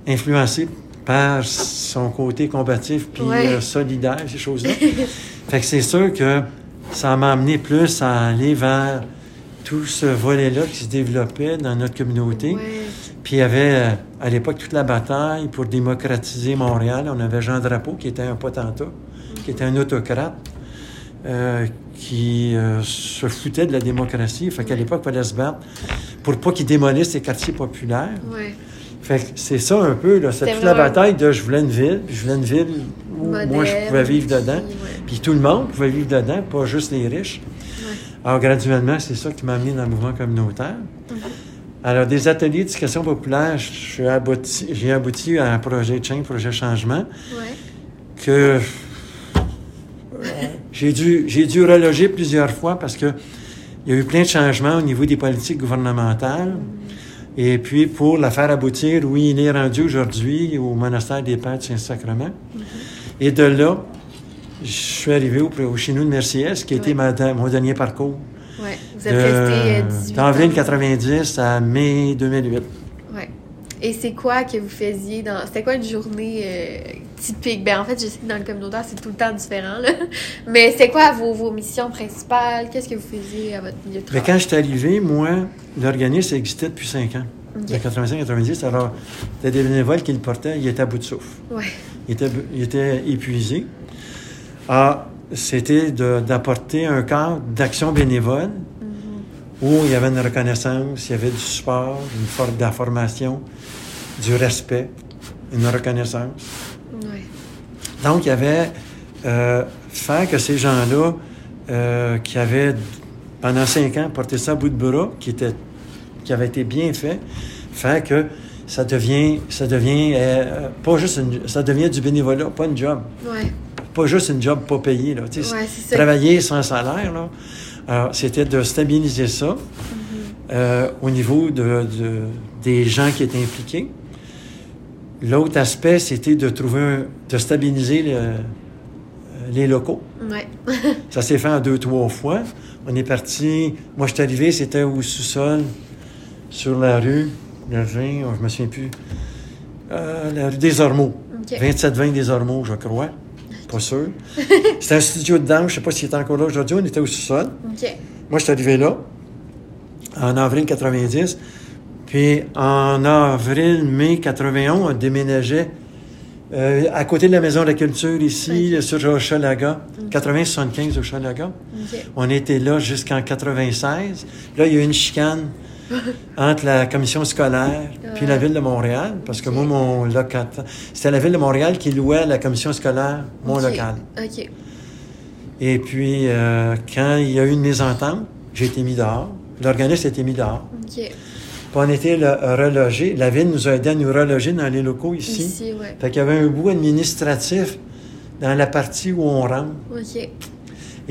influencé par son côté combatif puis Ouais. solidaire, ces choses-là. fait que c'est sûr que ça m'a amené plus à aller vers tout ce volet-là qui se développait dans notre communauté. Ouais. Puis il y avait euh, à l'époque toute la bataille pour démocratiser Montréal. On avait Jean Drapeau qui était un potentat, qui était un autocrate, euh, qui euh, se foutait de la démocratie. Fait qu'à l'époque, il fallait se battre pour pas qu'il démolisse les quartiers populaires. Ouais. Fait que c'est ça un peu, là. C'est toute la bataille de je voulais une ville, puis je voulais une ville où moi je pouvais vivre dedans. puis, ouais. Puis tout le monde pouvait vivre dedans, pas juste les riches. Ouais. Alors, graduellement, c'est ça qui m'a amené dans le mouvement communautaire. Alors, des ateliers d'éducation populaire, je suis abouti- j'ai abouti à un projet de change, projet changement, Ouais. que euh, j'ai dû, j'ai dû reloger plusieurs fois parce que il y a eu plein de changements au niveau des politiques gouvernementales. Et puis, pour la faire aboutir, oui, il est rendu aujourd'hui au monastère des Pères du Saint-Sacrement. Et de là, je suis arrivé au, au chez nous de Merciès, qui a été ma- mon dernier parcours. Ouais. Vous êtes resté euh, De- 18 D'avril ans. 90 à mai 2008. Ouais. Et c'est quoi que vous faisiez dans. C'était quoi une journée euh, typique? Ben en fait, je sais que dans le communautaire, c'est tout le temps différent, là. Mais c'est quoi vos, vos missions principales? Qu'est-ce que vous faisiez à votre milieu de Mais travail? quand je suis arrivé, moi, l'organisme existait depuis 5 ans. Ok. De 85-90. Alors, c'était des bénévoles qui le portaient, il était à bout de souffle. Ouais. Il était, il était épuisé. Ah, c'était d'apporter un cadre d'action bénévole Mhm. où il y avait une reconnaissance, il y avait du support, une forme de la formation, du respect, une reconnaissance. Ouais. Donc, il y avait euh, faire que ces gens-là, euh, qui avaient pendant cinq ans porté ça à bout de bras, qui, était, qui avait été bien fait, faire que ça devient, ça devient euh, pas juste une- ça devient du bénévolat, pas une job. Ouais. Pas juste une job pas payée. Là, Ouais, travailler sans salaire. C'était de stabiliser ça Mhm. euh, au niveau de, de- des gens qui étaient impliqués. L'autre aspect, c'était de trouver, un- de stabiliser le- euh, les locaux. Ouais. Ça s'est fait en deux, trois fois. On est parti. Moi, je suis arrivé, c'était au sous-sol, sur la rue, le 20, oh, je me souviens plus. Euh, la rue des Ormeaux. OK. 27-20 des Ormeaux, je crois. Pas sûr. C'était un studio de danse, je sais pas s'il est encore là aujourd'hui. On était au sous-sol. Moi, je suis arrivé là, en avril 90. Puis, en avril, mai 91, on déménageait euh, à côté de la Maison de la Culture, ici, sur Hochelaga, 80-75 Hochelaga. OK. On était là jusqu'en 96. Là, il y a eu une chicane entre la commission scolaire puis la ville de Montréal, parce que moi, mon locataire... C'était la ville de Montréal qui louait la commission scolaire, mon local. OK. Et puis, euh, quand il y a eu une mésentente, j'ai été mis dehors. L'organisme a été mis dehors. OK. Puis on était là, relogés. La ville nous a aidés à nous reloger dans les locaux ici. Ici, ouais. Fait qu'il y avait un bout administratif dans la partie où on rentre. OK.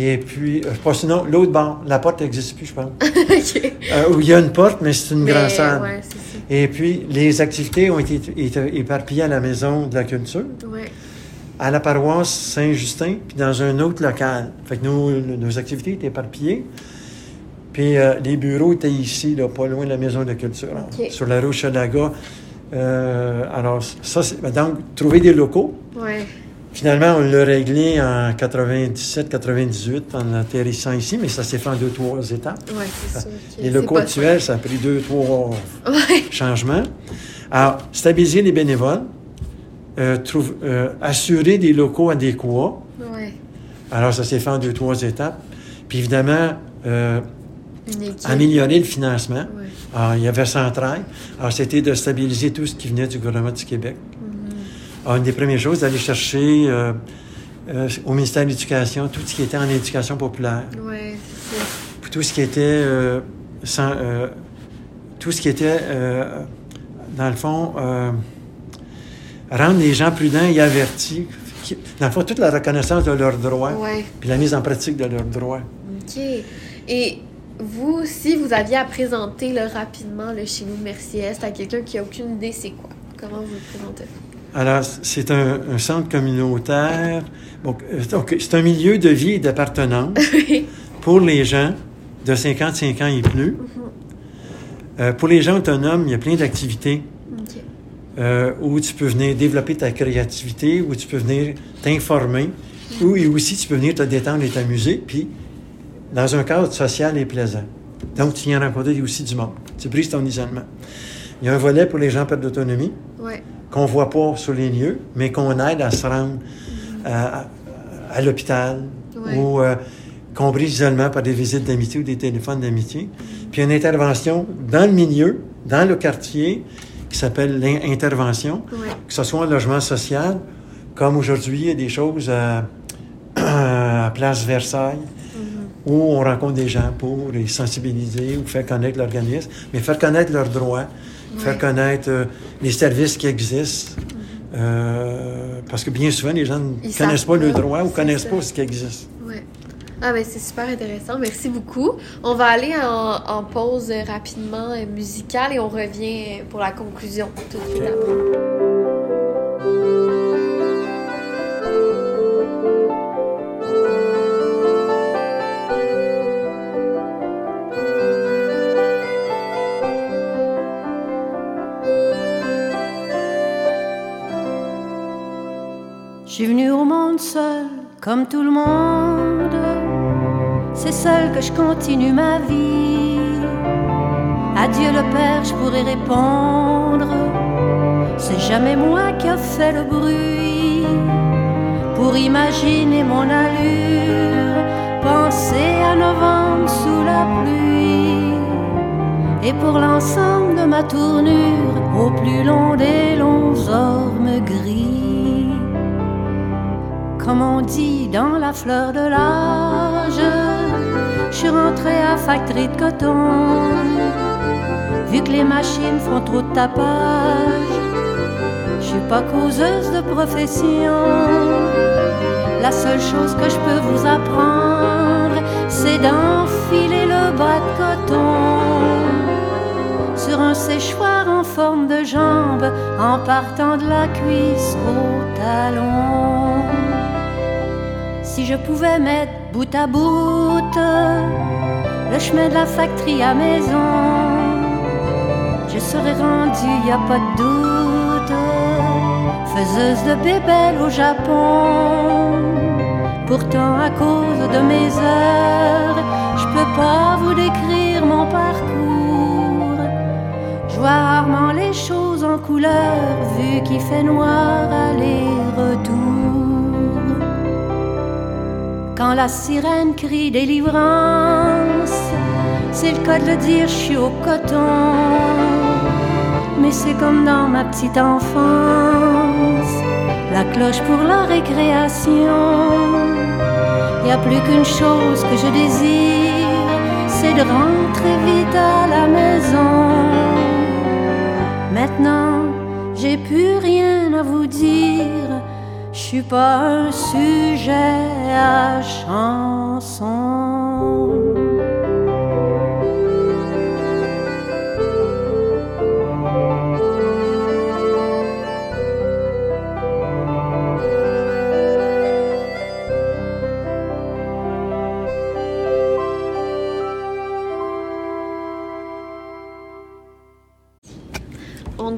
Et puis, euh, pas sinon, l'autre bord, la porte n'existe plus, je pense. OK. Euh, où il y a une porte, mais c'est une Mais, grande salle. Ouais. Et puis, les activités ont été, éparpillées à la Maison de la Culture, Ouais. à la paroisse Saint-Justin, puis dans un autre local. Fait que nos, nos activités étaient éparpillées. Puis euh, les bureaux étaient ici, là, pas loin de la Maison de la Culture, hein, sur la rue Chalaga. Euh, alors, ça, c'est. ben, Donc, trouver des locaux. Ouais. Finalement, on l'a réglé en 97-98 en atterrissant ici, mais ça s'est fait en deux, trois étapes. Ouais, c'est sûr. Les locaux actuels, ça a pris deux, trois. Ouais. changements. Alors, stabiliser les bénévoles, euh, trouve- euh, assurer des locaux adéquats. Ouais. Alors, ça s'est fait en deux, trois étapes. Puis évidemment, euh, améliorer le financement. Ouais. Alors, il y avait Centrail. Alors, c'était de stabiliser tout ce qui venait du gouvernement du Québec. Une des premières choses, d'aller chercher euh, euh, au ministère de l'Éducation tout ce qui était en éducation populaire. Ouais, c'est ça. Puis tout ce qui était euh, sans, tout ce qui était dans le fond rendre les gens prudents et avertis Qui- dans le fond toute la reconnaissance de leurs droits Ouais. puis la mise en pratique de leurs droits OK. Et vous, si vous aviez à présenter là, rapidement le chez nous de Mercier-Est à quelqu'un qui a aucune idée, c'est quoi? Comment vous le présentez? Alors c'est un, un centre communautaire donc, euh, c'est un milieu de vie et d'appartenance pour les gens de 55 ans et plus Euh, pour les gens autonomes il y a plein d'activités euh, où tu peux venir développer ta créativité, où tu peux venir t'informer, où et aussi tu peux venir te détendre et t'amuser, puis dans un cadre social et plaisant. Donc, tu viens rencontrer aussi du monde. Tu brises ton isolement. Il y a un volet pour les gens en perte d'autonomie Ouais. Qu'on ne voit pas sur les lieux, mais qu'on aide à se rendre à, à- l'hôpital Ouais. ou euh, qu'on brise l'isolement par des visites d'amitié ou des téléphones d'amitié. Puis une intervention dans le milieu, dans le quartier, qui s'appelle l'intervention, Ouais. que ce soit en logement social, comme aujourd'hui, il y a des choses à, à Place Versailles, où on rencontre des gens pour les sensibiliser ou faire connaître l'organisme, mais faire connaître leurs droits, faire connaître euh, les services qui existent. Euh, parce que bien souvent, les gens ne Ils connaissent pas leurs pas, droits ou c'est connaissent ça. pas ce qui existe. Ouais. Ah, ben c'est super intéressant. Merci beaucoup. On va aller en, en pause rapidement euh, musicale et on revient pour la conclusion tout de suite après. Seule, comme tout le monde. C'est seul que je continue ma vie. Adieu le Père, je pourrais répondre. C'est jamais moi qui a fait le bruit. Pour imaginer mon allure, penser à novembre sous la pluie. Et pour l'ensemble de ma tournure, au plus long des comme on dit dans la fleur de l'âge. Je suis rentrée à factory de coton, vu que les machines font trop de tapage. Je suis pas causeuse de profession. La seule chose que je peux vous apprendre, c'est d'enfiler le bas de coton sur un séchoir en forme de jambe en partant de la cuisse au talon. Si je pouvais mettre bout à bout le chemin de la factory à maison, je serais rendue, y a pas de doute, faiseuse de bébelles au Japon. Pourtant, à cause de mes heures, je peux pas vous décrire mon parcours. Je vois rarement les choses en couleur, vu qu'il fait noir aller-retour. Quand la sirène crie délivrance, c'est le cas de le dire, je suis au coton. Mais c'est comme dans ma petite enfance, la cloche pour la récréation. Y a plus qu'une chose que je désire, c'est de rentrer vite à la maison. Maintenant, j'ai plus rien à vous dire, suis pas un sujet à chanson.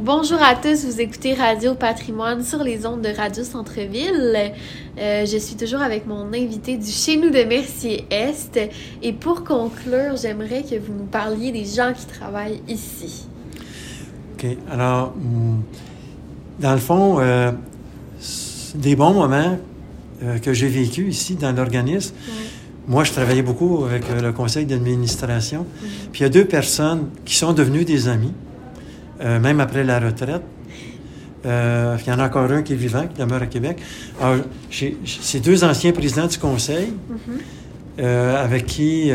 Bonjour à tous, vous écoutez Radio Patrimoine sur les ondes de Radio Centre-Ville. Euh, je suis toujours avec mon invité du Chez nous de Mercier-Est. Et pour conclure, j'aimerais que vous nous parliez des gens qui travaillent ici. OK. Alors, hum, dans le fond, euh, des bons moments euh, que j'ai vécu ici dans l'organisme. Moi, je travaillais beaucoup avec euh, le conseil d'administration. Puis il y a deux personnes qui sont devenues des amis, euh, même après la retraite. Euh, il y en a encore un qui est vivant, qui demeure à Québec. Alors, c'est deux anciens présidents du conseil euh, avec qui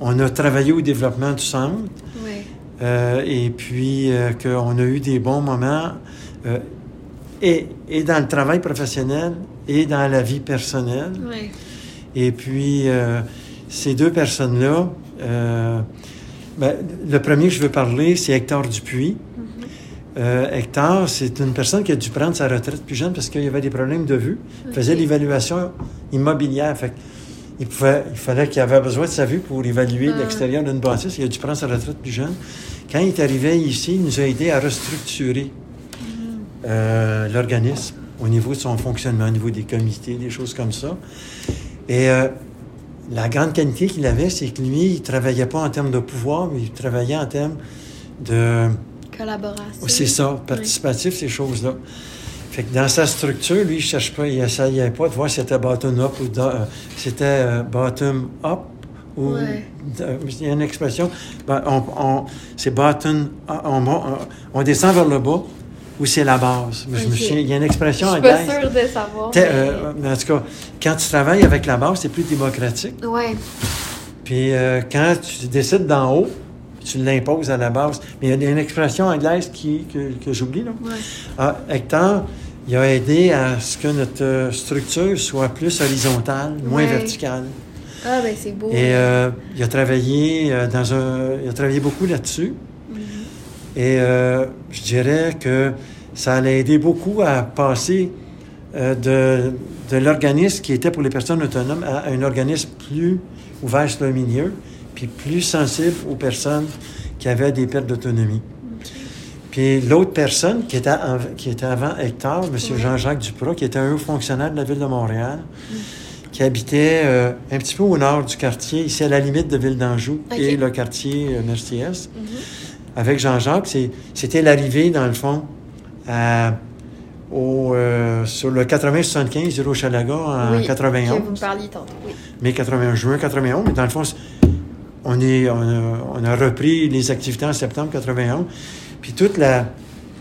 on a travaillé au développement du centre. Oui. Et puis qu'on a eu des bons moments et, et dans le travail professionnel et dans la vie personnelle. Oui. Et puis ces deux personnes-là, ben, le premier que je veux parler, c'est Hector Dupuis. Euh, Hector, c'est une personne qui a dû prendre sa retraite plus jeune parce qu'il y avait des problèmes de vue. Il faisait l'évaluation immobilière. Fait il, pouvait, il fallait qu'il avait besoin de sa vue pour évaluer Ah. l'extérieur d'une bâtisse. Il a dû prendre sa retraite plus jeune. Quand il est arrivé ici, il nous a aidé à restructurer euh, l'organisme au niveau de son fonctionnement, au niveau des comités, des choses comme ça. Et euh, la grande qualité qu'il avait, c'est que lui, il travaillait pas en termes de pouvoir, mais il travaillait en termes de... Collaboration. C'est ça, participatif, ces choses-là. Fait que dans sa structure, lui, il cherche pas, il essayait pas de voir si c'était bottom-up ou euh, c'était euh, bottom-up ou Ouais. euh, il y a une expression, ben, on, on- c'est bottom, on, on, on descend vers le bas ou c'est la base. Mais je me Ok. souviens, il y a une expression Je suis pas anglaise. sûre de savoir. Mais- euh, mais en tout cas, quand tu travailles avec la base, c'est plus démocratique. Ouais. Puis euh, quand tu décides d'en haut, tu l'imposes à la base. Mais il y a une expression anglaise qui, que, que j'oublie, là. Ouais. Ah, Hector, il a aidé à ce que notre euh, structure soit plus horizontale, moins Ouais. verticale. Ah, ben c'est beau. Et euh, il a travaillé dans un, il a travaillé beaucoup là-dessus. Et euh, je dirais que ça l'a aidé beaucoup à passer euh, de, de l'organisme qui était pour les personnes autonomes à un organisme plus ouvert sur le milieu, puis plus sensible aux personnes qui avaient des pertes d'autonomie. Puis l'autre personne qui était, en- qui était avant Hector, M. Jean-Jacques Duprat, qui était un haut fonctionnaire de la ville de Montréal, qui habitait euh, un petit peu au nord du quartier, ici à la limite de Ville d'Anjou Ok. et le quartier euh, Merciès. Mhm. Avec Jean-Jacques, c'était l'arrivée, dans le fond, à- au, euh, sur le 80-75 du Rochalaga en Oui, 91 Que vous me parliez tantôt. Oui. mai 81, juin 91, mais dans le fond, on, est, on, a, on a repris les activités en septembre 91. Puis toute la,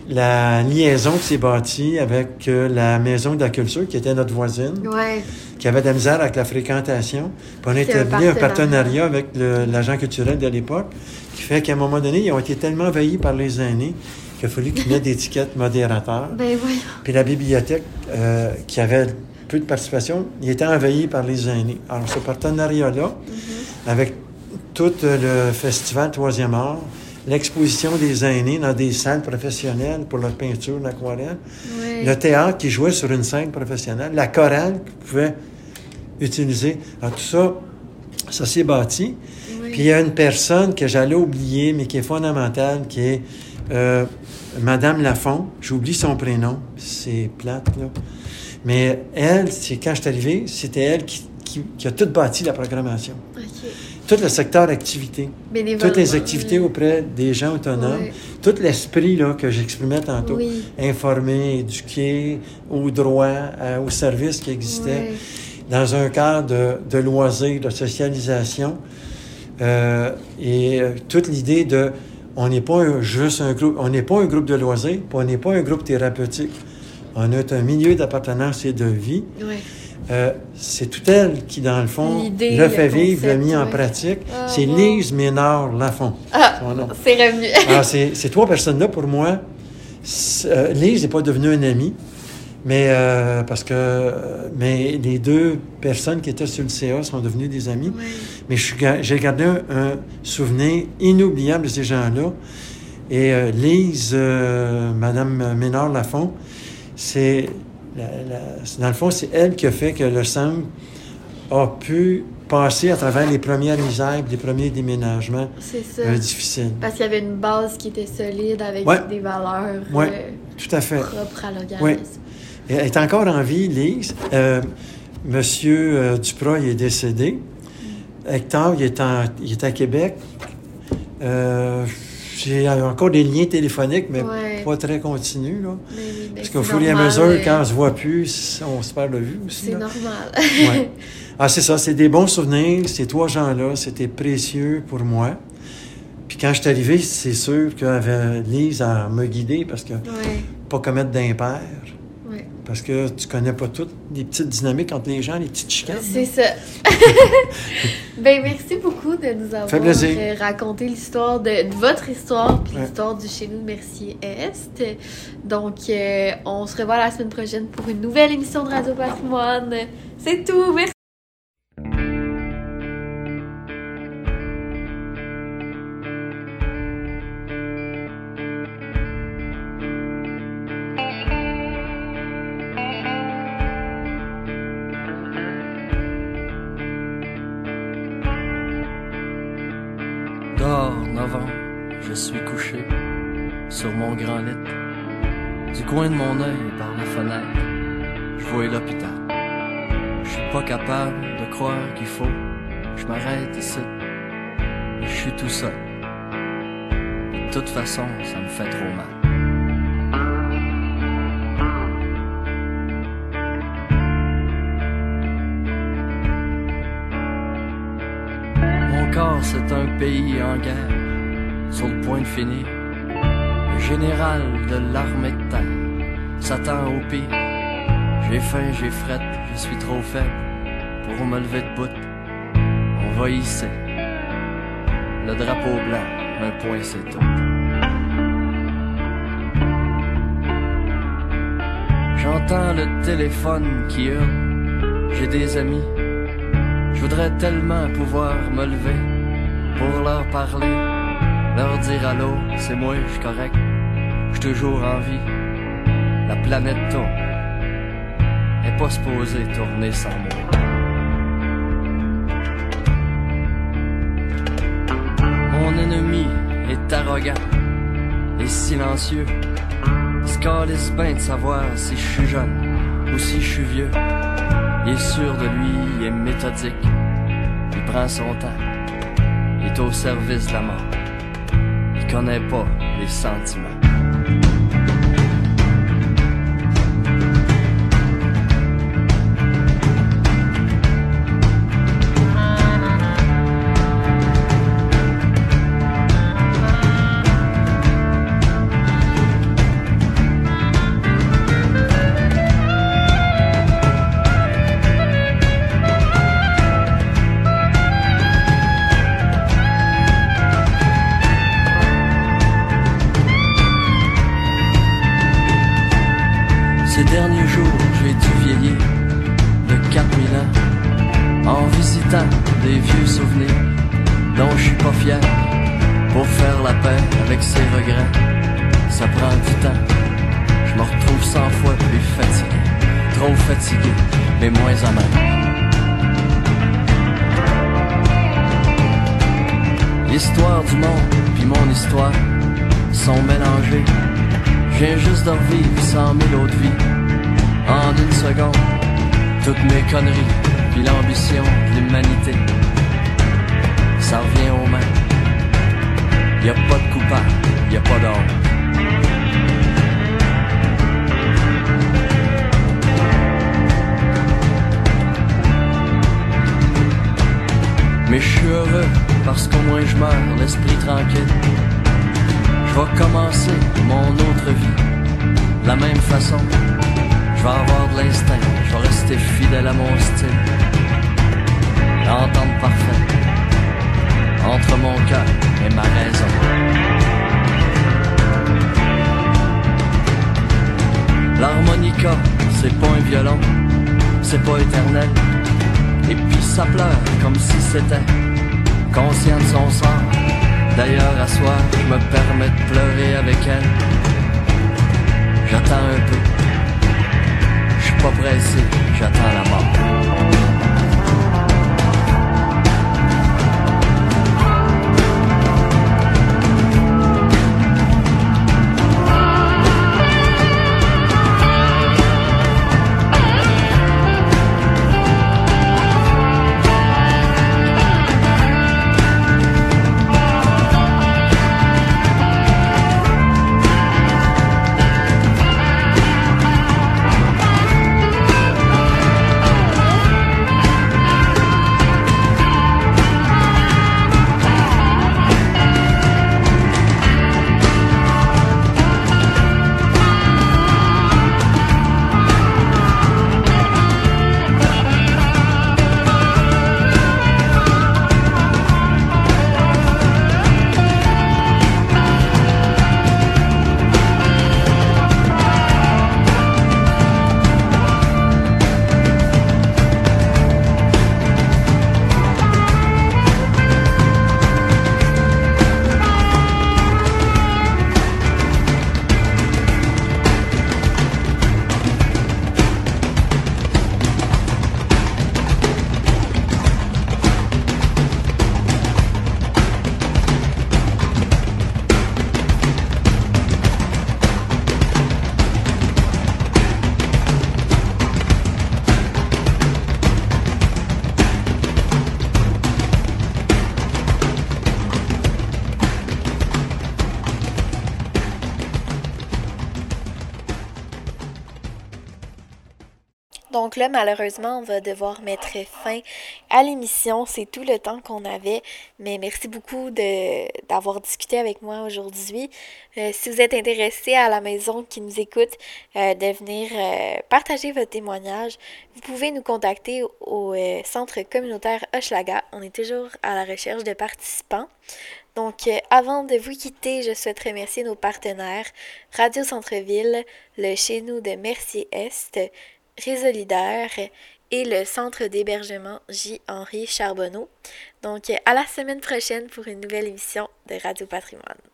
la liaison qui s'est bâtie avec euh, la Maison de la Culture, qui était notre voisine, Ouais. Qui avait de la misère avec la fréquentation. Puis on a établi un partenariat. avec l'agent culturel de l'époque, qui fait qu'à un moment donné, ils ont été tellement envahis par les aînés qu'il a fallu qu'ils mettent des étiquettes modérateurs. Ben. Puis la bibliothèque, euh, qui avait peu de participation, il était envahi par les aînés. Alors, ce partenariat-là, avec tout euh, le festival Troisième Art, l'exposition des aînés dans des salles professionnelles pour leur peinture, l'aquarelle, le théâtre qui jouait sur une scène professionnelle, la chorale qu'ils pouvaient utiliser. Alors, tout ça, ça s'est bâti. Oui. Puis il y a une personne que j'allais oublier, mais qui est fondamentale, qui est euh, Madame Lafont. J'oublie son prénom. C'est plate, là. Mais elle, c'est quand je suis arrivé, c'était elle qui, qui- qui a tout bâti la programmation. Tout le secteur activité. Toutes les activités auprès des gens autonomes. Tout l'esprit là, que j'exprimais tantôt. Informer, éduquer, aux droits, à- aux services qui existaient. Dans un cadre de, de loisirs, de socialisation. Euh, et euh, toute l'idée de on n'est pas un- juste un groupe, on n'est pas un groupe de loisirs, puis on n'est pas un groupe thérapeutique. On est un milieu d'appartenance et de vie. Euh, c'est tout elle qui, dans le fond, le le fait vivre, l'a mis en pratique. Ah, c'est. Lise Ménard Lafont. Ah, c'est revenu. Alors, ces, ces trois personnes-là, pour moi, euh, Lise n'est pas devenue un ami. Mais euh, parce que euh, mais les deux personnes qui étaient sur le CA sont devenues des amis. Mais j'ai gardé un, un souvenir inoubliable de ces gens-là. Et euh, Lise, euh, Madame Ménard Lafont, c'est dans le fond, c'est elle qui a fait que le centre a pu passer à travers les premières misères, les premiers déménagements C'est ça. euh, difficiles. Parce qu'il y avait une base qui était solide avec Ouais. des valeurs Ouais. Tout à fait. propres à l'organisme. Ouais. Est encore en vie, Lise. Euh, Monsieur euh, Duprat, il est décédé. Hector, il est, en- il est à Québec. Euh, J'ai encore des liens téléphoniques, mais Ouais. pas très continus. Là. Mais oui, mais Parce qu'au fur et à mesure, quand on se voit plus, on se perd de vue aussi. C'est normal. Ouais. Ah, c'est ça, c'est des bons souvenirs. Ces trois gens-là, c'était précieux pour moi. Puis quand je suis arrivé, c'est sûr que Lise a me guidé parce que ouais, pas commettre d'impair. Parce que tu connais pas toutes les petites dynamiques entre les gens, les petites chicanes. C'est ça. ben, merci beaucoup de nous avoir euh, raconté l'histoire de, de votre histoire puis Ouais. l'histoire du chez nous de Mercier Est. Donc, euh, on se revoit la semaine prochaine pour une nouvelle émission de Radio Patrimoine. C'est tout. Merci. Du coin de mon œil par la fenêtre, je vois l'hôpital. Je suis pas capable de croire qu'il faut. Je m'arrête ici. Je suis tout seul. De toute façon, ça me fait trop mal. Mon corps, c'est un pays en guerre, sur le point de finir. Général de l'armée de terre s'attend au pire. J'ai faim, j'ai frette, je suis trop faible pour me lever de bout. On va hisser le drapeau blanc, un point c'est tout. J'entends le téléphone qui hurle, j'ai des amis. Je voudrais tellement pouvoir me lever pour leur parler, leur dire allô, c'est moi, je suis correct, je toujours en vie. La planète tourne, est pas supposée tourner sans moi. Mon ennemi est arrogant et silencieux. Il se calisse bien de savoir si je suis jeune ou si je suis vieux. Il est sûr de lui, il est méthodique. Il prend son temps. Il est au service de la mort. Il connaît pas les sentiments. Toutes mes conneries puis l'ambition de l'humanité, ça revient au même. Y a pas de coupable, y a pas d'ordre. Mais je suis heureux parce qu'au moins je meurs l'esprit tranquille. Je vais commencer mon autre vie de la même façon. Je vais avoir de l'instinct, je vais rester fidèle à mon style. L'entente parfaite entre mon cœur et ma raison. L'harmonica, c'est pas éternel. Et puis ça pleure comme si c'était conscient de son sang. D'ailleurs, à soir, je me permets de pleurer avec elle. J'attends un peu. Pas pressé, j'attends la mort. Donc là, malheureusement, on va devoir mettre fin à l'émission. C'est tout le temps qu'on avait. Mais merci beaucoup d'avoir discuté avec moi aujourd'hui. Euh, si vous êtes intéressé à la maison qui nous écoute, euh, de venir euh, partager votre témoignage, vous pouvez nous contacter au centre communautaire Hochelaga. On est toujours à la recherche de participants. Donc, avant de vous quitter, je souhaite remercier nos partenaires Radio Centre-Ville, le Chez nous de Mercier-Est, Résolidaire et le centre d'hébergement J. Henri Charbonneau. Donc, à la semaine prochaine pour une nouvelle émission de Radio Patrimoine.